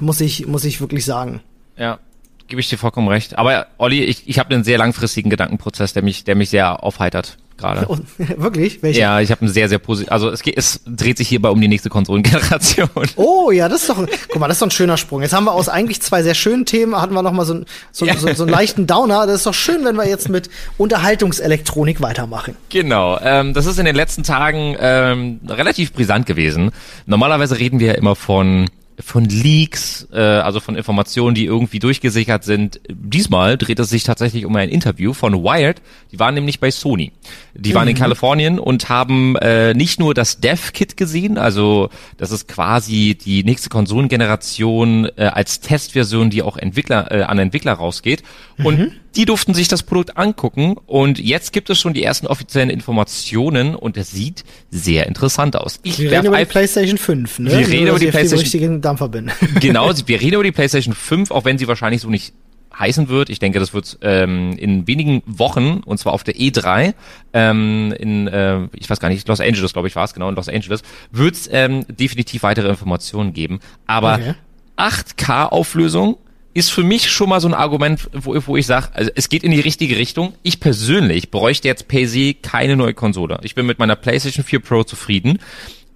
Speaker 1: Muss ich, muss ich wirklich sagen.
Speaker 2: Ja, gebe ich dir vollkommen recht. Aber Olli, ich, ich habe einen sehr langfristigen Gedankenprozess, der mich, der mich sehr aufheitert gerade.
Speaker 1: Wirklich?
Speaker 2: Welche? Ja, ich habe einen sehr, sehr positiv. Also es, geht, es dreht sich hierbei um die nächste Konsolengeneration.
Speaker 1: Oh ja, das ist doch. guck mal, das ist doch ein schöner Sprung. Jetzt haben wir aus eigentlich zwei sehr schönen Themen hatten wir noch mal so, so, ja. so, so einen leichten Downer. Das ist doch schön, wenn wir jetzt mit Unterhaltungselektronik weitermachen.
Speaker 2: Genau. Ähm, das ist in den letzten Tagen ähm, relativ brisant gewesen. Normalerweise reden wir ja immer von von Leaks, äh, also von Informationen, die irgendwie durchgesichert sind. Diesmal dreht es sich tatsächlich um ein Interview von Wired. Die waren nämlich bei Sony. Die waren in mhm. Kalifornien und haben äh, nicht nur das Dev-Kit gesehen, also das ist quasi die nächste Konsolengeneration äh, als Testversion, die auch Entwickler äh, an Entwickler rausgeht. Und mhm. Die durften sich das Produkt angucken und jetzt gibt es schon die ersten offiziellen Informationen und es sieht sehr interessant aus.
Speaker 1: Ich wir reden über die PlayStation 5, ne?
Speaker 2: Wir reden über die PlayStation
Speaker 1: Dampfer bin.
Speaker 2: genau, wir reden über die PlayStation 5, auch wenn sie wahrscheinlich so nicht heißen wird. Ich denke, das wird ähm, in wenigen Wochen, und zwar auf der E3, ähm, in, äh, ich weiß gar nicht, Los Angeles, glaube ich, war es, genau, in Los Angeles, wird es ähm, definitiv weitere Informationen geben. Aber okay. 8K-Auflösung, ist für mich schon mal so ein Argument, wo, wo ich sage, also es geht in die richtige Richtung. Ich persönlich bräuchte jetzt per se keine neue Konsole. Ich bin mit meiner PlayStation 4 Pro zufrieden.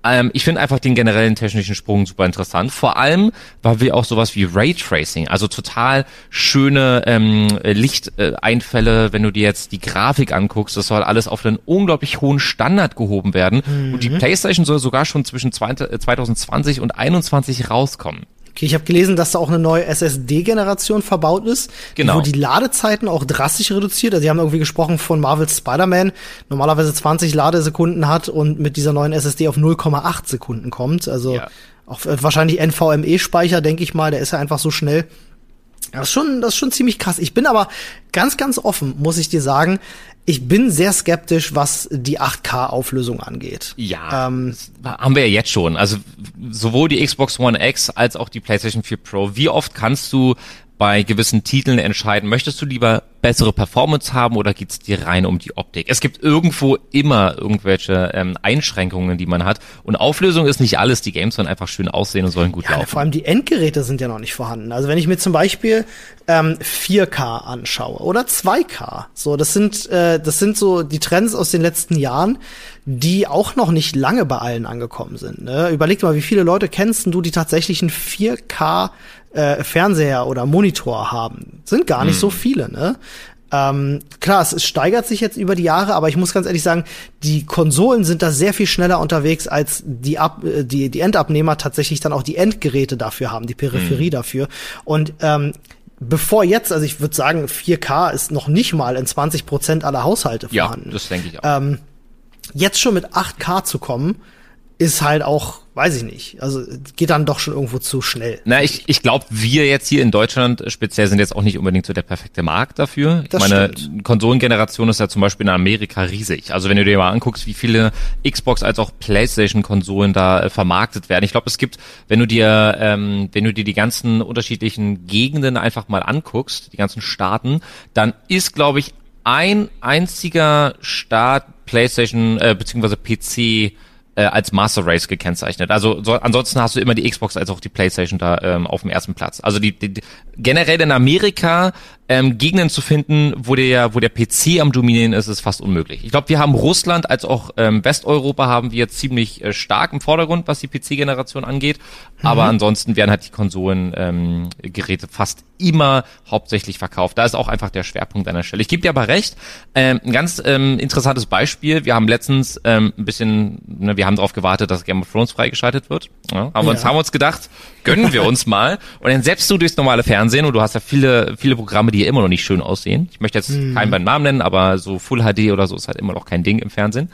Speaker 2: Ähm, ich finde einfach den generellen technischen Sprung super interessant. Vor allem, weil wir auch sowas wie Raytracing, also total schöne ähm, Lichteinfälle, wenn du dir jetzt die Grafik anguckst, das soll alles auf einen unglaublich hohen Standard gehoben werden. Mhm. Und die PlayStation soll sogar schon zwischen 2020 und 2021 rauskommen.
Speaker 1: Okay, ich habe gelesen, dass da auch eine neue SSD-Generation verbaut ist, genau. wo die Ladezeiten auch drastisch reduziert. Also sie haben irgendwie gesprochen von Marvel's Spider-Man, normalerweise 20 Ladesekunden hat und mit dieser neuen SSD auf 0,8 Sekunden kommt. Also ja. auch äh, wahrscheinlich NVMe-Speicher, denke ich mal, der ist ja einfach so schnell. Das ist schon, das ist schon ziemlich krass. Ich bin aber ganz, ganz offen, muss ich dir sagen. Ich bin sehr skeptisch, was die 8K-Auflösung angeht.
Speaker 2: Ja, ähm, haben wir ja jetzt schon. Also sowohl die Xbox One X als auch die PlayStation 4 Pro. Wie oft kannst du bei gewissen Titeln entscheiden, möchtest du lieber bessere Performance haben oder geht's dir rein um die Optik? Es gibt irgendwo immer irgendwelche ähm, Einschränkungen, die man hat. Und Auflösung ist nicht alles. Die Games sollen einfach schön aussehen und sollen gut ja, laufen.
Speaker 1: Vor allem die Endgeräte sind ja noch nicht vorhanden. Also wenn ich mir zum Beispiel ähm, 4K anschaue oder 2K, so das sind äh, das sind so die Trends aus den letzten Jahren, die auch noch nicht lange bei allen angekommen sind. Ne? Überleg mal, wie viele Leute kennst du, die tatsächlich ein 4K äh, Fernseher oder Monitor haben. Sind gar nicht hm. so viele, ne? Ähm, klar, es, es steigert sich jetzt über die Jahre, aber ich muss ganz ehrlich sagen, die Konsolen sind da sehr viel schneller unterwegs, als die, Ab äh, die, die Endabnehmer tatsächlich dann auch die Endgeräte dafür haben, die Peripherie mhm. dafür. Und ähm, bevor jetzt, also ich würde sagen, 4K ist noch nicht mal in 20 Prozent aller Haushalte vorhanden.
Speaker 2: Ja, das denke ich auch.
Speaker 1: Ähm, jetzt schon mit 8K zu kommen, ist halt auch, weiß ich nicht, also geht dann doch schon irgendwo zu schnell.
Speaker 2: Na, ich, ich glaube, wir jetzt hier in Deutschland speziell sind jetzt auch nicht unbedingt so der perfekte Markt dafür. Das Meine stimmt. Konsolengeneration ist ja zum Beispiel in Amerika riesig. Also wenn du dir mal anguckst, wie viele Xbox als auch PlayStation-Konsolen da äh, vermarktet werden. Ich glaube, es gibt, wenn du dir, ähm, wenn du dir die ganzen unterschiedlichen Gegenden einfach mal anguckst, die ganzen Staaten, dann ist, glaube ich, ein einziger Staat PlayStation äh, beziehungsweise PC äh, als Master Race gekennzeichnet. Also so, ansonsten hast du immer die Xbox als auch die PlayStation da ähm, auf dem ersten Platz. Also die, die generell in Amerika ähm, Gegenden zu finden, wo der, wo der PC am Dominieren ist, ist fast unmöglich. Ich glaube, wir haben Russland als auch ähm, Westeuropa haben wir ziemlich äh, stark im Vordergrund, was die PC-Generation angeht. Mhm. Aber ansonsten werden halt die Konsolengeräte ähm, fast immer hauptsächlich verkauft. Da ist auch einfach der Schwerpunkt an der Stelle. Ich gebe dir aber recht. Ähm, ein ganz ähm, interessantes Beispiel. Wir haben letztens ähm, ein bisschen, ne, wir haben darauf gewartet, dass Game of Thrones freigeschaltet wird. Ja, aber ja. uns haben wir uns gedacht, gönnen wir uns mal. Und dann selbst du durchs normale Fernsehen und du hast ja viele, viele Programme, die immer noch nicht schön aussehen. Ich möchte jetzt hm. keinen beim Namen nennen, aber so Full HD oder so ist halt immer noch kein Ding im Fernsehen.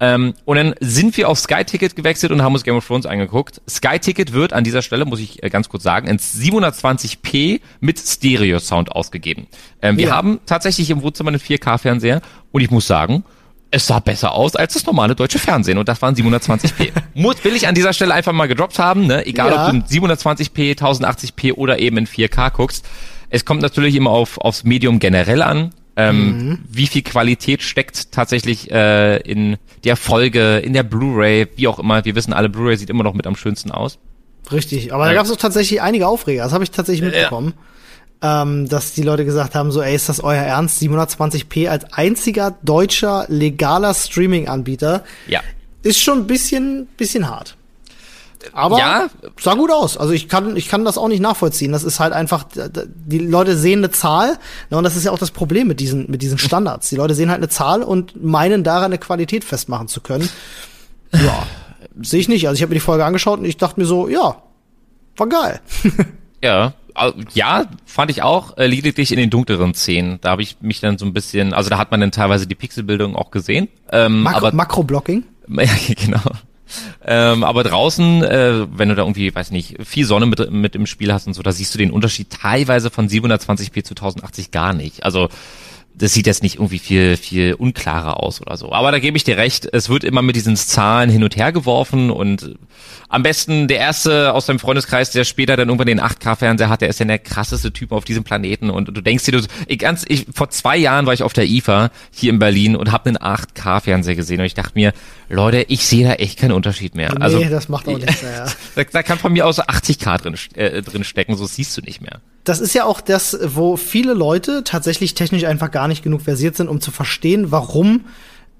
Speaker 2: Ähm, und dann sind wir auf Sky Ticket gewechselt und haben uns Game of Thrones angeguckt. Sky Ticket wird an dieser Stelle, muss ich äh, ganz kurz sagen, in 720p mit Stereo-Sound ausgegeben. Ähm, wir haben tatsächlich im Wohnzimmer einen 4K-Fernseher und ich muss sagen, es sah besser aus als das normale deutsche Fernsehen und das waren 720p. Muss, will ich an dieser Stelle einfach mal gedroppt haben, ne? Egal ja. ob du in 720p, 1080p oder eben in 4K guckst. Es kommt natürlich immer auf, aufs Medium generell an. Ähm, mhm. Wie viel Qualität steckt tatsächlich äh, in der Folge, in der Blu-ray, wie auch immer. Wir wissen alle, Blu-ray sieht immer noch mit am schönsten aus.
Speaker 1: Richtig, aber da gab es auch tatsächlich einige Aufreger. Das habe ich tatsächlich mitbekommen. Ja ähm, dass die Leute gesagt haben, so, ey, ist das euer Ernst? 720p als einziger deutscher legaler Streaming-Anbieter.
Speaker 2: Ja.
Speaker 1: Ist schon ein bisschen, bisschen hart. Aber ja. sah gut aus. Also ich kann, ich kann das auch nicht nachvollziehen. Das ist halt einfach, die Leute sehen eine Zahl, ne, und das ist ja auch das Problem mit diesen, mit diesen Standards. Die Leute sehen halt eine Zahl und meinen daran eine Qualität festmachen zu können. Ja, sehe ich nicht. Also ich habe mir die Folge angeschaut und ich dachte mir so, ja, war geil.
Speaker 2: ja, ja, fand ich auch, äh, lediglich in den dunkleren Szenen. Da habe ich mich dann so ein bisschen, also da hat man dann teilweise die Pixelbildung auch gesehen.
Speaker 1: Ähm, Makro, aber, Makroblocking?
Speaker 2: Ja, genau. Ähm, aber draußen, äh, wenn du da irgendwie, weiß nicht, viel Sonne mit, mit im Spiel hast und so, da siehst du den Unterschied teilweise von 720p zu 1080 gar nicht. Also das sieht jetzt nicht irgendwie viel, viel unklarer aus oder so. Aber da gebe ich dir recht, es wird immer mit diesen Zahlen hin und her geworfen und am besten der erste aus deinem Freundeskreis, der später dann irgendwann den 8K-Fernseher hat, der ist ja der krasseste Typ auf diesem Planeten und du denkst dir, du, ich ganz, ich, vor zwei Jahren war ich auf der IFA hier in Berlin und habe einen 8K-Fernseher gesehen und ich dachte mir, Leute, ich sehe da echt keinen Unterschied mehr.
Speaker 1: Nee, also, das macht auch nichts mehr.
Speaker 2: Da, da kann von mir aus 80K drin, äh, drin stecken, so siehst du nicht mehr.
Speaker 1: das ist ja auch das, wo viele Leute tatsächlich technisch einfach gar nicht genug versiert sind, um zu verstehen, warum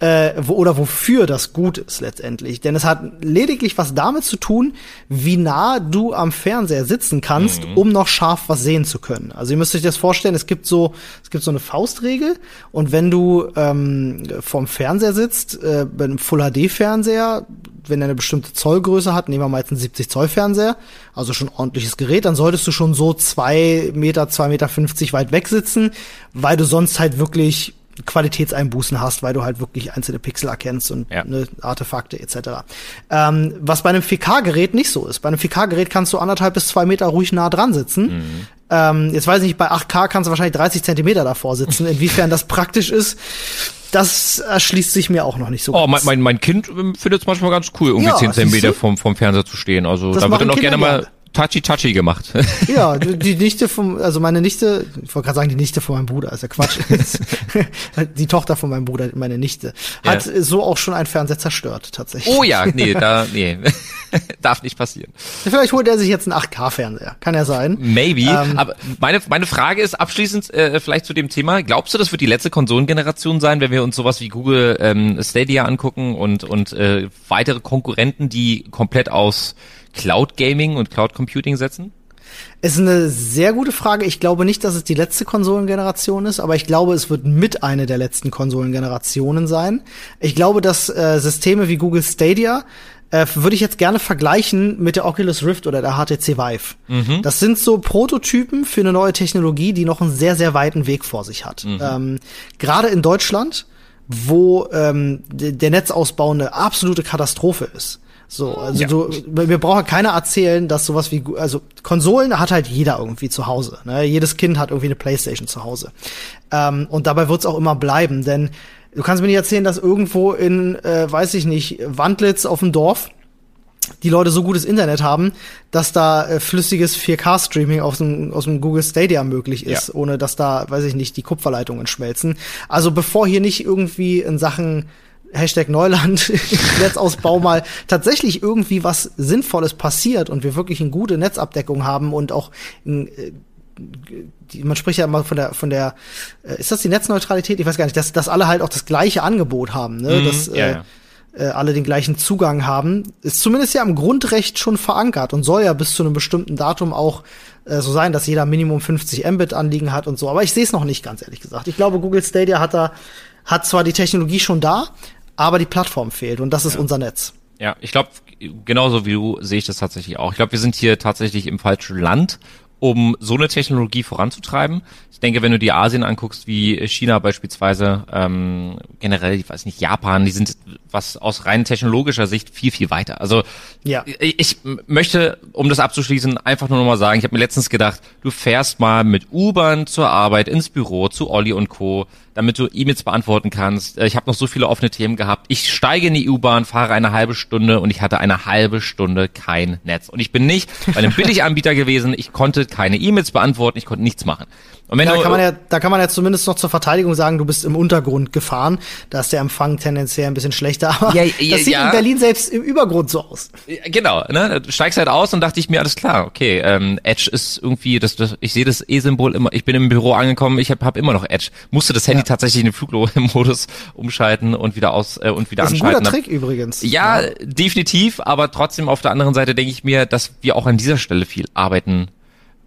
Speaker 1: äh, wo, oder wofür das gut ist letztendlich. Denn es hat lediglich was damit zu tun, wie nah du am Fernseher sitzen kannst, mhm. um noch scharf was sehen zu können. Also ihr müsst euch das vorstellen, es gibt so, es gibt so eine Faustregel und wenn du ähm, vorm Fernseher sitzt, äh, bei einem Full HD Fernseher, wenn er eine bestimmte Zollgröße hat, nehmen wir mal jetzt einen 70 Zoll Fernseher, also schon ordentliches Gerät, dann solltest du schon so zwei Meter, zwei Meter fünfzig weit weg sitzen, weil du sonst halt wirklich Qualitätseinbußen hast, weil du halt wirklich einzelne Pixel erkennst und ja. ne, Artefakte etc. Ähm, was bei einem 4K-Gerät nicht so ist. Bei einem 4K-Gerät kannst du anderthalb bis zwei Meter ruhig nah dran sitzen. Mhm. Ähm, jetzt weiß ich nicht, bei 8K kannst du wahrscheinlich 30 Zentimeter davor sitzen. Inwiefern das praktisch ist, das erschließt sich mir auch noch nicht so.
Speaker 2: Oh, mein, mein, mein Kind findet es manchmal ganz cool, irgendwie ja, 10 Zentimeter vom, vom Fernseher zu stehen. Also das da wird dann auch gerne mal touchy-touchy gemacht.
Speaker 1: Ja, die Nichte vom, also meine Nichte, ich wollte gerade sagen, die Nichte von meinem Bruder, ist ja Quatsch. die Tochter von meinem Bruder, meine Nichte, hat ja. so auch schon einen Fernseher zerstört, tatsächlich.
Speaker 2: Oh ja, nee, da, nee. Darf nicht passieren.
Speaker 1: Vielleicht holt er sich jetzt einen 8K-Fernseher. Kann ja sein.
Speaker 2: Maybe. Ähm, Aber meine, meine Frage ist abschließend äh, vielleicht zu dem Thema. Glaubst du, das wird die letzte Konsolengeneration sein, wenn wir uns sowas wie Google ähm, Stadia angucken und, und äh, weitere Konkurrenten, die komplett aus Cloud Gaming und Cloud Computing setzen?
Speaker 1: Ist eine sehr gute Frage. Ich glaube nicht, dass es die letzte Konsolengeneration ist, aber ich glaube, es wird mit eine der letzten Konsolengenerationen sein. Ich glaube, dass äh, Systeme wie Google Stadia äh, würde ich jetzt gerne vergleichen mit der Oculus Rift oder der HTC Vive. Mhm. Das sind so Prototypen für eine neue Technologie, die noch einen sehr, sehr weiten Weg vor sich hat. Mhm. Ähm, Gerade in Deutschland, wo ähm, der Netzausbau eine absolute Katastrophe ist. So, also ja. du, wir brauchen keiner erzählen, dass sowas wie, also Konsolen hat halt jeder irgendwie zu Hause. Ne? Jedes Kind hat irgendwie eine Playstation zu Hause. Ähm, und dabei wird es auch immer bleiben, denn du kannst mir nicht erzählen, dass irgendwo in, äh, weiß ich nicht, Wandlitz auf dem Dorf die Leute so gutes Internet haben, dass da äh, flüssiges 4K-Streaming aus dem, aus dem Google Stadia möglich ist, ja. ohne dass da, weiß ich nicht, die Kupferleitungen schmelzen. Also bevor hier nicht irgendwie in Sachen Hashtag Neuland, Netzausbau mal tatsächlich irgendwie was Sinnvolles passiert und wir wirklich eine gute Netzabdeckung haben und auch äh, die, man spricht ja immer von der von der äh, ist das die Netzneutralität? Ich weiß gar nicht, dass dass alle halt auch das gleiche Angebot haben, ne? Mhm, dass ja, äh. Äh, alle den gleichen Zugang haben, ist zumindest ja im Grundrecht schon verankert und soll ja bis zu einem bestimmten Datum auch äh, so sein, dass jeder Minimum 50 Mbit anliegen hat und so. Aber ich sehe es noch nicht, ganz ehrlich gesagt. Ich glaube, Google Stadia hat da hat zwar die Technologie schon da, aber die Plattform fehlt und das ist ja. unser Netz.
Speaker 2: Ja, ich glaube, genauso wie du sehe ich das tatsächlich auch. Ich glaube, wir sind hier tatsächlich im falschen Land, um so eine Technologie voranzutreiben. Ich denke, wenn du die Asien anguckst, wie China beispielsweise, ähm, generell, ich weiß nicht, Japan, die sind was aus rein technologischer Sicht viel, viel weiter. Also ja. ich, ich möchte, um das abzuschließen, einfach nur nochmal sagen, ich habe mir letztens gedacht, du fährst mal mit U-Bahn zur Arbeit, ins Büro, zu Olli und Co., damit du E-Mails beantworten kannst. Äh, ich habe noch so viele offene Themen gehabt. Ich steige in die U-Bahn, fahre eine halbe Stunde und ich hatte eine halbe Stunde kein Netz. Und ich bin nicht bei einem Billiganbieter gewesen. Ich konnte keine E-Mails beantworten, ich konnte nichts machen.
Speaker 1: Und wenn da du, kann man ja, da kann man ja zumindest noch zur Verteidigung sagen, du bist im Untergrund gefahren. Da ist der Empfang tendenziell ein bisschen schlechter. Aber ja, ja, das sieht ja. in Berlin selbst im Übergrund so aus.
Speaker 2: Genau, ne? Du steigst halt aus und dachte ich mir, alles klar, okay, ähm, Edge ist irgendwie, das, das ich sehe das E-Symbol immer, ich bin im Büro angekommen, ich habe hab immer noch Edge. Musste das Handy tatsächlich in den Flugmodus umschalten und wieder aus äh, und wieder das ist anschalten.
Speaker 1: Ein guter Trick übrigens.
Speaker 2: Ja, definitiv, aber trotzdem auf der anderen Seite denke ich mir, dass wir auch an dieser Stelle viel arbeiten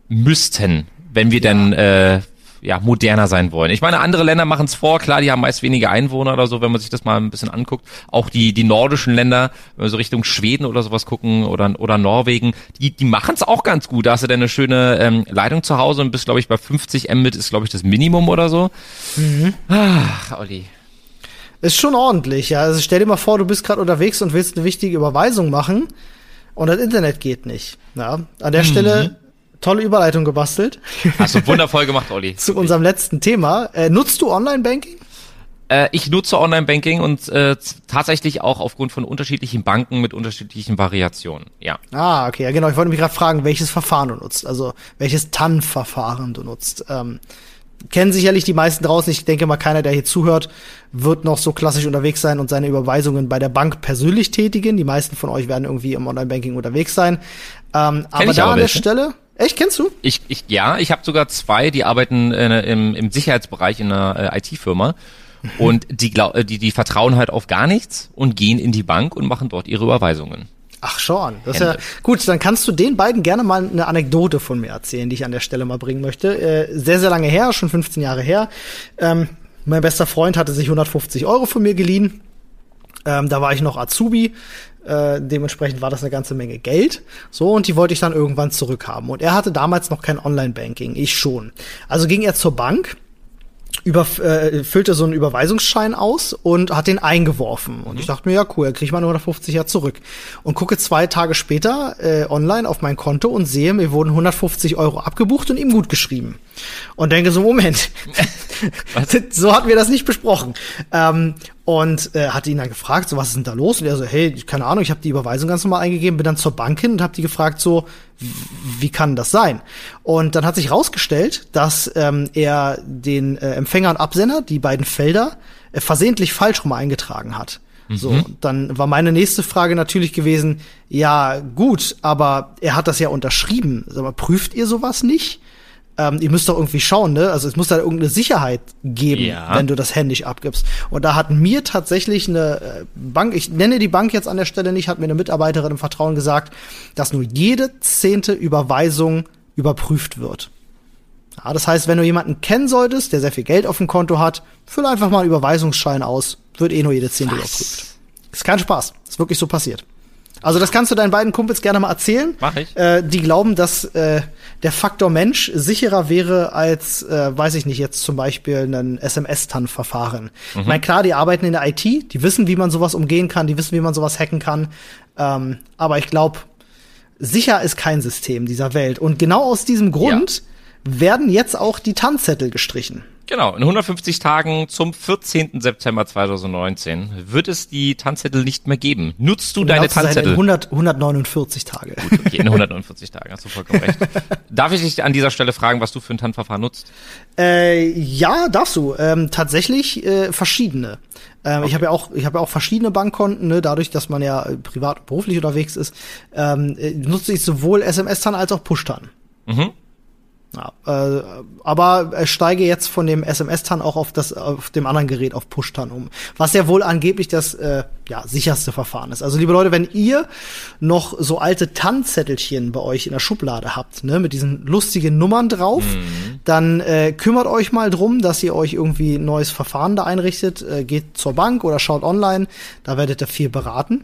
Speaker 2: müssten, wenn wir ja. denn äh, ja, moderner sein wollen. Ich meine, andere Länder machen es vor, klar, die haben meist weniger Einwohner oder so, wenn man sich das mal ein bisschen anguckt. Auch die, die nordischen Länder, wenn wir so Richtung Schweden oder sowas gucken oder, oder Norwegen, die, die machen es auch ganz gut. Da hast du dann eine schöne ähm, Leitung zu Hause und bist, glaube ich, bei 50 Mbit ist, glaube ich, das Minimum oder so. Mhm.
Speaker 1: Ach, Olli. Ist schon ordentlich, ja. Also stell dir mal vor, du bist gerade unterwegs und willst eine wichtige Überweisung machen und das Internet geht nicht. Ja, an der mhm. Stelle tolle Überleitung gebastelt.
Speaker 2: Hast du wundervoll gemacht, Olli.
Speaker 1: Zu unserem letzten Thema. Äh, nutzt du Online-Banking?
Speaker 2: Äh, ich nutze Online-Banking und äh, tatsächlich auch aufgrund von unterschiedlichen Banken mit unterschiedlichen Variationen, ja.
Speaker 1: Ah, okay, ja genau. Ich wollte mich gerade fragen, welches Verfahren du nutzt, also welches TAN-Verfahren du nutzt. Ähm, kennen sicherlich die meisten draußen. Ich denke mal, keiner, der hier zuhört, wird noch so klassisch unterwegs sein und seine Überweisungen bei der Bank persönlich tätigen. Die meisten von euch werden irgendwie im Online-Banking unterwegs sein. Ähm, aber da an der Stelle, Echt, kennst du?
Speaker 2: Ich, ich ja, ich habe sogar zwei, die arbeiten äh, im, im Sicherheitsbereich in einer äh, IT-Firma. Mhm. Und die, glaub, äh, die, die vertrauen halt auf gar nichts und gehen in die Bank und machen dort ihre Überweisungen.
Speaker 1: Ach schon, das ist ja gut. Dann kannst du den beiden gerne mal eine Anekdote von mir erzählen, die ich an der Stelle mal bringen möchte. Äh, sehr, sehr lange her, schon 15 Jahre her. Ähm, mein bester Freund hatte sich 150 Euro von mir geliehen. Ähm, da war ich noch Azubi. Äh, dementsprechend war das eine ganze Menge Geld. So, und die wollte ich dann irgendwann zurückhaben. Und er hatte damals noch kein Online-Banking, ich schon. Also ging er zur Bank über, äh, füllte so einen Überweisungsschein aus und hat den eingeworfen. Und ich dachte mir, ja cool, krieg ich mal 150 ja zurück. Und gucke zwei Tage später äh, online auf mein Konto und sehe, mir wurden 150 Euro abgebucht und ihm gut geschrieben. Und denke so, Moment, so hatten wir das nicht besprochen. Ähm, und äh, hatte ihn dann gefragt, so was ist denn da los? Und er so, hey, keine Ahnung, ich habe die Überweisung ganz normal eingegeben, bin dann zur Bank hin und habe die gefragt, so, wie kann das sein? Und dann hat sich rausgestellt, dass ähm, er den äh, Empfänger und Absender, die beiden Felder, äh, versehentlich falsch rum eingetragen hat. Mhm. So, dann war meine nächste Frage natürlich gewesen, ja gut, aber er hat das ja unterschrieben. Sag mal, prüft ihr sowas nicht? Ähm, ihr müsst doch irgendwie schauen, ne? Also es muss da irgendeine Sicherheit geben, ja. wenn du das händisch abgibst. Und da hat mir tatsächlich eine äh, Bank, ich nenne die Bank jetzt an der Stelle nicht, hat mir eine Mitarbeiterin im Vertrauen gesagt, dass nur jede zehnte Überweisung überprüft wird. Ja, das heißt, wenn du jemanden kennen solltest, der sehr viel Geld auf dem Konto hat, füll einfach mal einen Überweisungsschein aus, wird eh nur jede zehnte Was? überprüft. Ist kein Spaß. Ist wirklich so passiert. Also das kannst du deinen beiden Kumpels gerne mal erzählen.
Speaker 2: Mach ich.
Speaker 1: Äh, die glauben, dass äh, der Faktor Mensch sicherer wäre als, äh, weiß ich nicht, jetzt zum Beispiel ein SMS-TAN-Verfahren. Mhm. Ich meine, klar, die arbeiten in der IT, die wissen, wie man sowas umgehen kann, die wissen, wie man sowas hacken kann. Ähm, aber ich glaube, sicher ist kein System dieser Welt. Und genau aus diesem Grund ja. Werden jetzt auch die TAN-Zettel gestrichen.
Speaker 2: Genau, in 150 Tagen zum 14. September 2019 wird es die Tanzzettel nicht mehr geben. Nutzt du um deine Tanzzettel?
Speaker 1: In 100, 149 Tage.
Speaker 2: Gut, okay, in 149 Tagen, hast du vollkommen recht. Darf ich dich an dieser Stelle fragen, was du für ein Tanzverfahren nutzt?
Speaker 1: Äh, ja, darfst du. Ähm, tatsächlich äh, verschiedene. Ähm, okay. Ich habe ja auch, ich habe ja auch verschiedene Bankkonten, ne, dadurch, dass man ja privat und beruflich unterwegs ist, ähm, äh, nutze ich sowohl SMS-TAN als auch Push-TAN. Mhm. Ja, äh, aber steige jetzt von dem SMS-TAN auch auf das auf dem anderen Gerät auf Push-TAN um, was ja wohl angeblich das äh, ja sicherste Verfahren ist. Also liebe Leute, wenn ihr noch so alte TAN-Zettelchen bei euch in der Schublade habt, ne, mit diesen lustigen Nummern drauf, mhm. dann äh, kümmert euch mal drum, dass ihr euch irgendwie ein neues Verfahren da einrichtet. Äh, geht zur Bank oder schaut online, da werdet ihr viel beraten.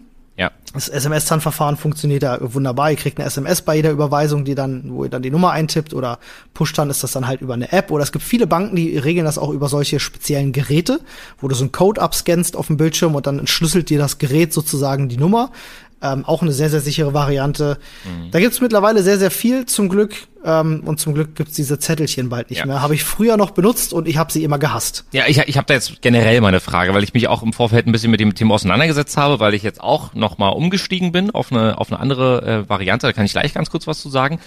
Speaker 1: Das SMS-TAN-Verfahren funktioniert ja wunderbar. Ihr kriegt eine SMS bei jeder Überweisung, die dann, wo ihr dann die Nummer eintippt oder Push-TAN ist das dann halt über eine App oder es gibt viele Banken, die regeln das auch über solche speziellen Geräte, wo du so einen Code abscannst auf dem Bildschirm und dann entschlüsselt dir das Gerät sozusagen die Nummer. Ähm, auch eine sehr, sehr sichere Variante. Mhm. Da gibt's mittlerweile sehr, sehr viel zum Glück. Ähm, und zum Glück gibt's diese Zettelchen bald nicht ja. mehr. Habe ich früher noch benutzt und ich habe sie immer gehasst.
Speaker 2: Ja, ich, ich habe da jetzt generell meine Frage, weil ich mich auch im Vorfeld ein bisschen mit dem Thema auseinandergesetzt habe, weil ich jetzt auch nochmal umgestiegen bin auf eine, auf eine andere äh, Variante. Da kann ich gleich ganz kurz was zu sagen.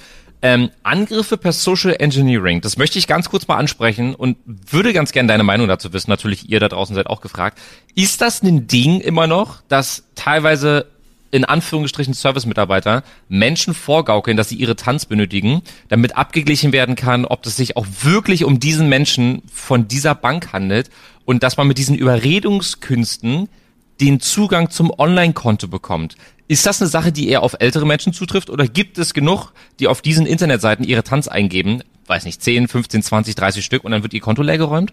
Speaker 2: Ähm, Angriffe per Social Engineering, das möchte ich ganz kurz mal ansprechen und würde ganz gerne deine Meinung dazu wissen. Natürlich, ihr da draußen seid auch gefragt. Ist das ein Ding immer noch, dass teilweise in Anführungsstrichen Service-Mitarbeiter Menschen vorgaukeln, dass sie ihre Tanz benötigen, damit abgeglichen werden kann, ob es sich auch wirklich um diesen Menschen von dieser Bank handelt und dass man mit diesen Überredungskünsten den Zugang zum Online-Konto bekommt. Ist das eine Sache, die eher auf ältere Menschen zutrifft oder gibt es genug, die auf diesen Internetseiten ihre Tanz eingeben, weiß nicht, 10, 15, 20, 30 Stück und dann wird ihr Konto leer geräumt?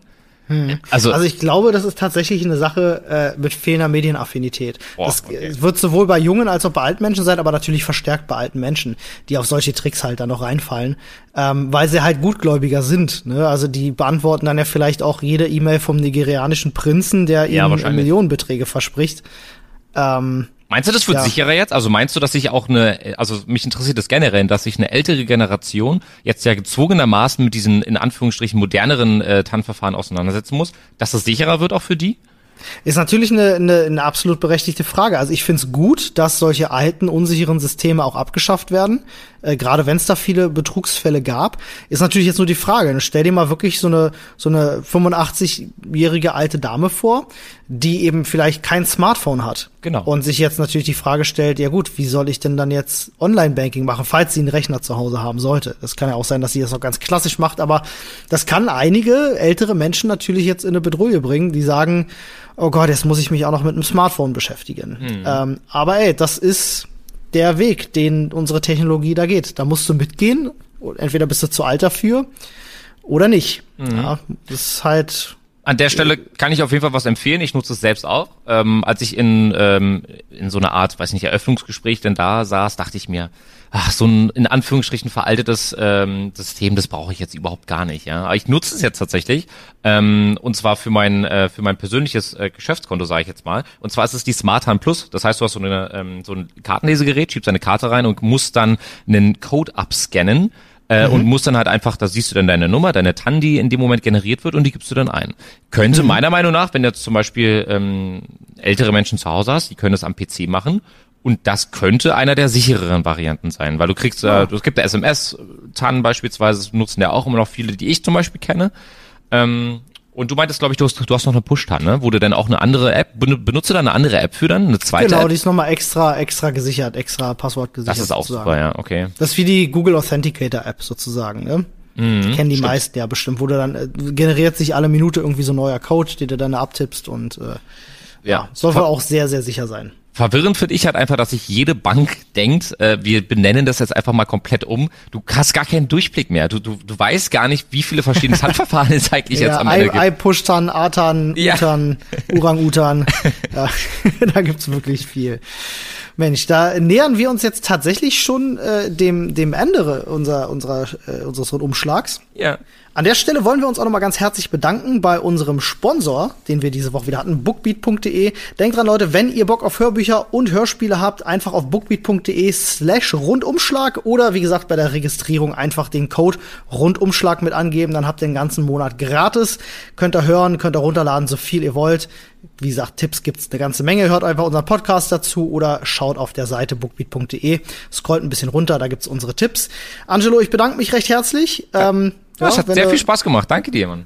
Speaker 1: Hm. Also, also ich glaube, das ist tatsächlich eine Sache äh, mit fehlender Medienaffinität. Boah, das okay. wird sowohl bei jungen als auch bei alten Menschen sein, aber natürlich verstärkt bei alten Menschen, die auf solche Tricks halt dann noch reinfallen, ähm, weil sie halt gutgläubiger sind. Ne? Also die beantworten dann ja vielleicht auch jede E-Mail vom nigerianischen Prinzen, der ja, ihnen Millionenbeträge verspricht.
Speaker 2: Ähm, Meinst du, das wird ja. sicherer jetzt? Also meinst du, dass sich auch eine, also mich interessiert das generell, dass sich eine ältere Generation jetzt ja gezwungenermaßen mit diesen in Anführungsstrichen moderneren äh, TAN-Verfahren auseinandersetzen muss, dass das sicherer wird auch für die?
Speaker 1: Ist natürlich eine, eine, eine absolut berechtigte Frage. Also ich finde es gut, dass solche alten, unsicheren Systeme auch abgeschafft werden. Äh, Gerade wenn es da viele Betrugsfälle gab. Ist natürlich jetzt nur die Frage. Stell dir mal wirklich so eine, so eine 85-jährige alte Dame vor, die eben vielleicht kein Smartphone hat.
Speaker 2: Genau.
Speaker 1: Und sich jetzt natürlich die Frage stellt, ja gut, wie soll ich denn dann jetzt Online-Banking machen, falls sie einen Rechner zu Hause haben sollte. Das kann ja auch sein, dass sie das noch ganz klassisch macht, aber das kann einige ältere Menschen natürlich jetzt in eine Bedrohung bringen, die sagen, oh Gott, jetzt muss ich mich auch noch mit einem Smartphone beschäftigen. Mhm. Ähm, aber ey, das ist der Weg, den unsere Technologie da geht. Da musst du mitgehen. Entweder bist du zu alt dafür oder nicht. Mhm. Ja, das ist halt
Speaker 2: an der Stelle kann ich auf jeden Fall was empfehlen. Ich nutze es selbst auch. Ähm, als ich in, ähm, in so einer Art, weiß nicht, Eröffnungsgespräch denn da saß, dachte ich mir, ach, so ein in Anführungsstrichen veraltetes ähm, System, das brauche ich jetzt überhaupt gar nicht. Ja, aber ich nutze es jetzt tatsächlich ähm, und zwar für mein äh, für mein persönliches äh, Geschäftskonto, sage ich jetzt mal. Und zwar ist es die Smart Hand Plus. Das heißt, du hast so eine ähm, so ein Kartenlesegerät, schiebst eine Karte rein und musst dann einen Code abscannen äh, mhm. und musst dann halt einfach, da siehst du dann deine Nummer, deine TAN, die in dem Moment generiert wird und die gibst du dann ein. Könnte mhm. meiner Meinung nach, wenn du jetzt zum Beispiel ähm, ältere Menschen zu Hause hast, die können das am PC machen und das könnte einer der sichereren Varianten sein, weil du kriegst, äh, es gibt ja SMS-TAN beispielsweise, nutzen ja auch immer noch viele, die ich zum Beispiel kenne. Ähm, und du meintest, glaube ich, du hast, du hast noch eine Push-TAN, ne? Wo du dann auch eine andere App, benutzt du da eine andere App für dann? Eine zweite
Speaker 1: Genau,
Speaker 2: App?
Speaker 1: die ist nochmal extra, extra gesichert, extra Passwort gesichert.
Speaker 2: Das ist auch sozusagen. super, ja, okay.
Speaker 1: Das ist wie die Google Authenticator App sozusagen, ne? Mhm, Kennen die stimmt. meisten ja bestimmt, wo du dann äh, generiert sich alle Minute irgendwie so ein neuer Code, den du dann abtippst und äh, ja, ja soll wohl auch sehr, sehr sicher sein.
Speaker 2: Verwirrend finde ich halt einfach, dass sich jede Bank denkt, äh, wir benennen das jetzt einfach mal komplett um. Du hast gar keinen Durchblick mehr. Du, du, du weißt gar nicht, wie viele verschiedene Zahlverfahren es eigentlich ja, jetzt am Ende gibt.
Speaker 1: I-Pushtan, Atan, ja. Utan, Orang-Utan. ja, da gibt's wirklich viel. Mensch, da nähern wir uns jetzt tatsächlich schon äh, dem, dem Ende unserer, unserer, äh, unseres Rundumschlags.
Speaker 2: Ja.
Speaker 1: An der Stelle wollen wir uns auch nochmal ganz herzlich bedanken bei unserem Sponsor, den wir diese Woche wieder hatten, bookbeat.de. Denkt dran, Leute, wenn ihr Bock auf Hörbücher und Hörspiele habt, einfach auf bookbeat.de slash Rundumschlag oder wie gesagt bei der Registrierung einfach den Code Rundumschlag mit angeben, dann habt ihr den ganzen Monat gratis. Könnt ihr hören, könnt ihr runterladen, so viel ihr wollt. Wie gesagt, Tipps gibt's eine ganze Menge. Hört einfach unseren Podcast dazu oder schaut auf der Seite bookbeat.de. Scrollt ein bisschen runter, da gibt's unsere Tipps. Angelo, ich bedanke mich recht herzlich.
Speaker 2: Ja. Ähm, ja, es hat sehr du, viel Spaß gemacht. Danke dir, Mann.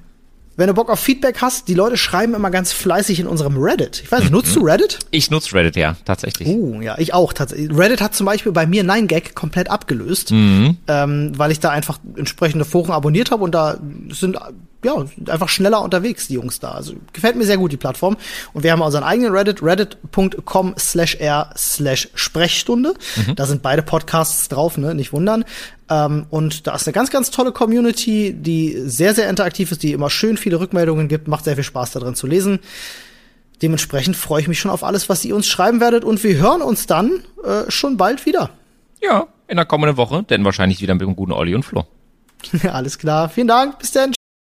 Speaker 1: Wenn du Bock auf Feedback hast, die Leute schreiben immer ganz fleißig in unserem Reddit. Ich weiß nicht, nutzt du mhm. Reddit?
Speaker 2: Ich nutze Reddit, ja, tatsächlich.
Speaker 1: Oh, ja, ich auch. Tatsächlich. Reddit hat zum Beispiel bei mir 9gag komplett abgelöst, mhm. ähm, weil ich da einfach entsprechende Foren abonniert habe und da sind ja, einfach schneller unterwegs, die Jungs da. Also gefällt mir sehr gut, die Plattform. Und wir haben unseren eigenen Reddit, reddit.com slash r slash Sprechstunde. Mhm. Da sind beide Podcasts drauf, ne, nicht wundern. Ähm, und da ist eine ganz, ganz tolle Community, die sehr, sehr interaktiv ist, die immer schön viele Rückmeldungen gibt, macht sehr viel Spaß da drin zu lesen. Dementsprechend freue ich mich schon auf alles, was ihr uns schreiben werdet und wir hören uns dann äh, schon bald wieder.
Speaker 2: Ja, in der kommenden Woche, denn wahrscheinlich wieder mit dem guten Olli und Flo.
Speaker 1: Alles klar. Vielen Dank. Bis dann.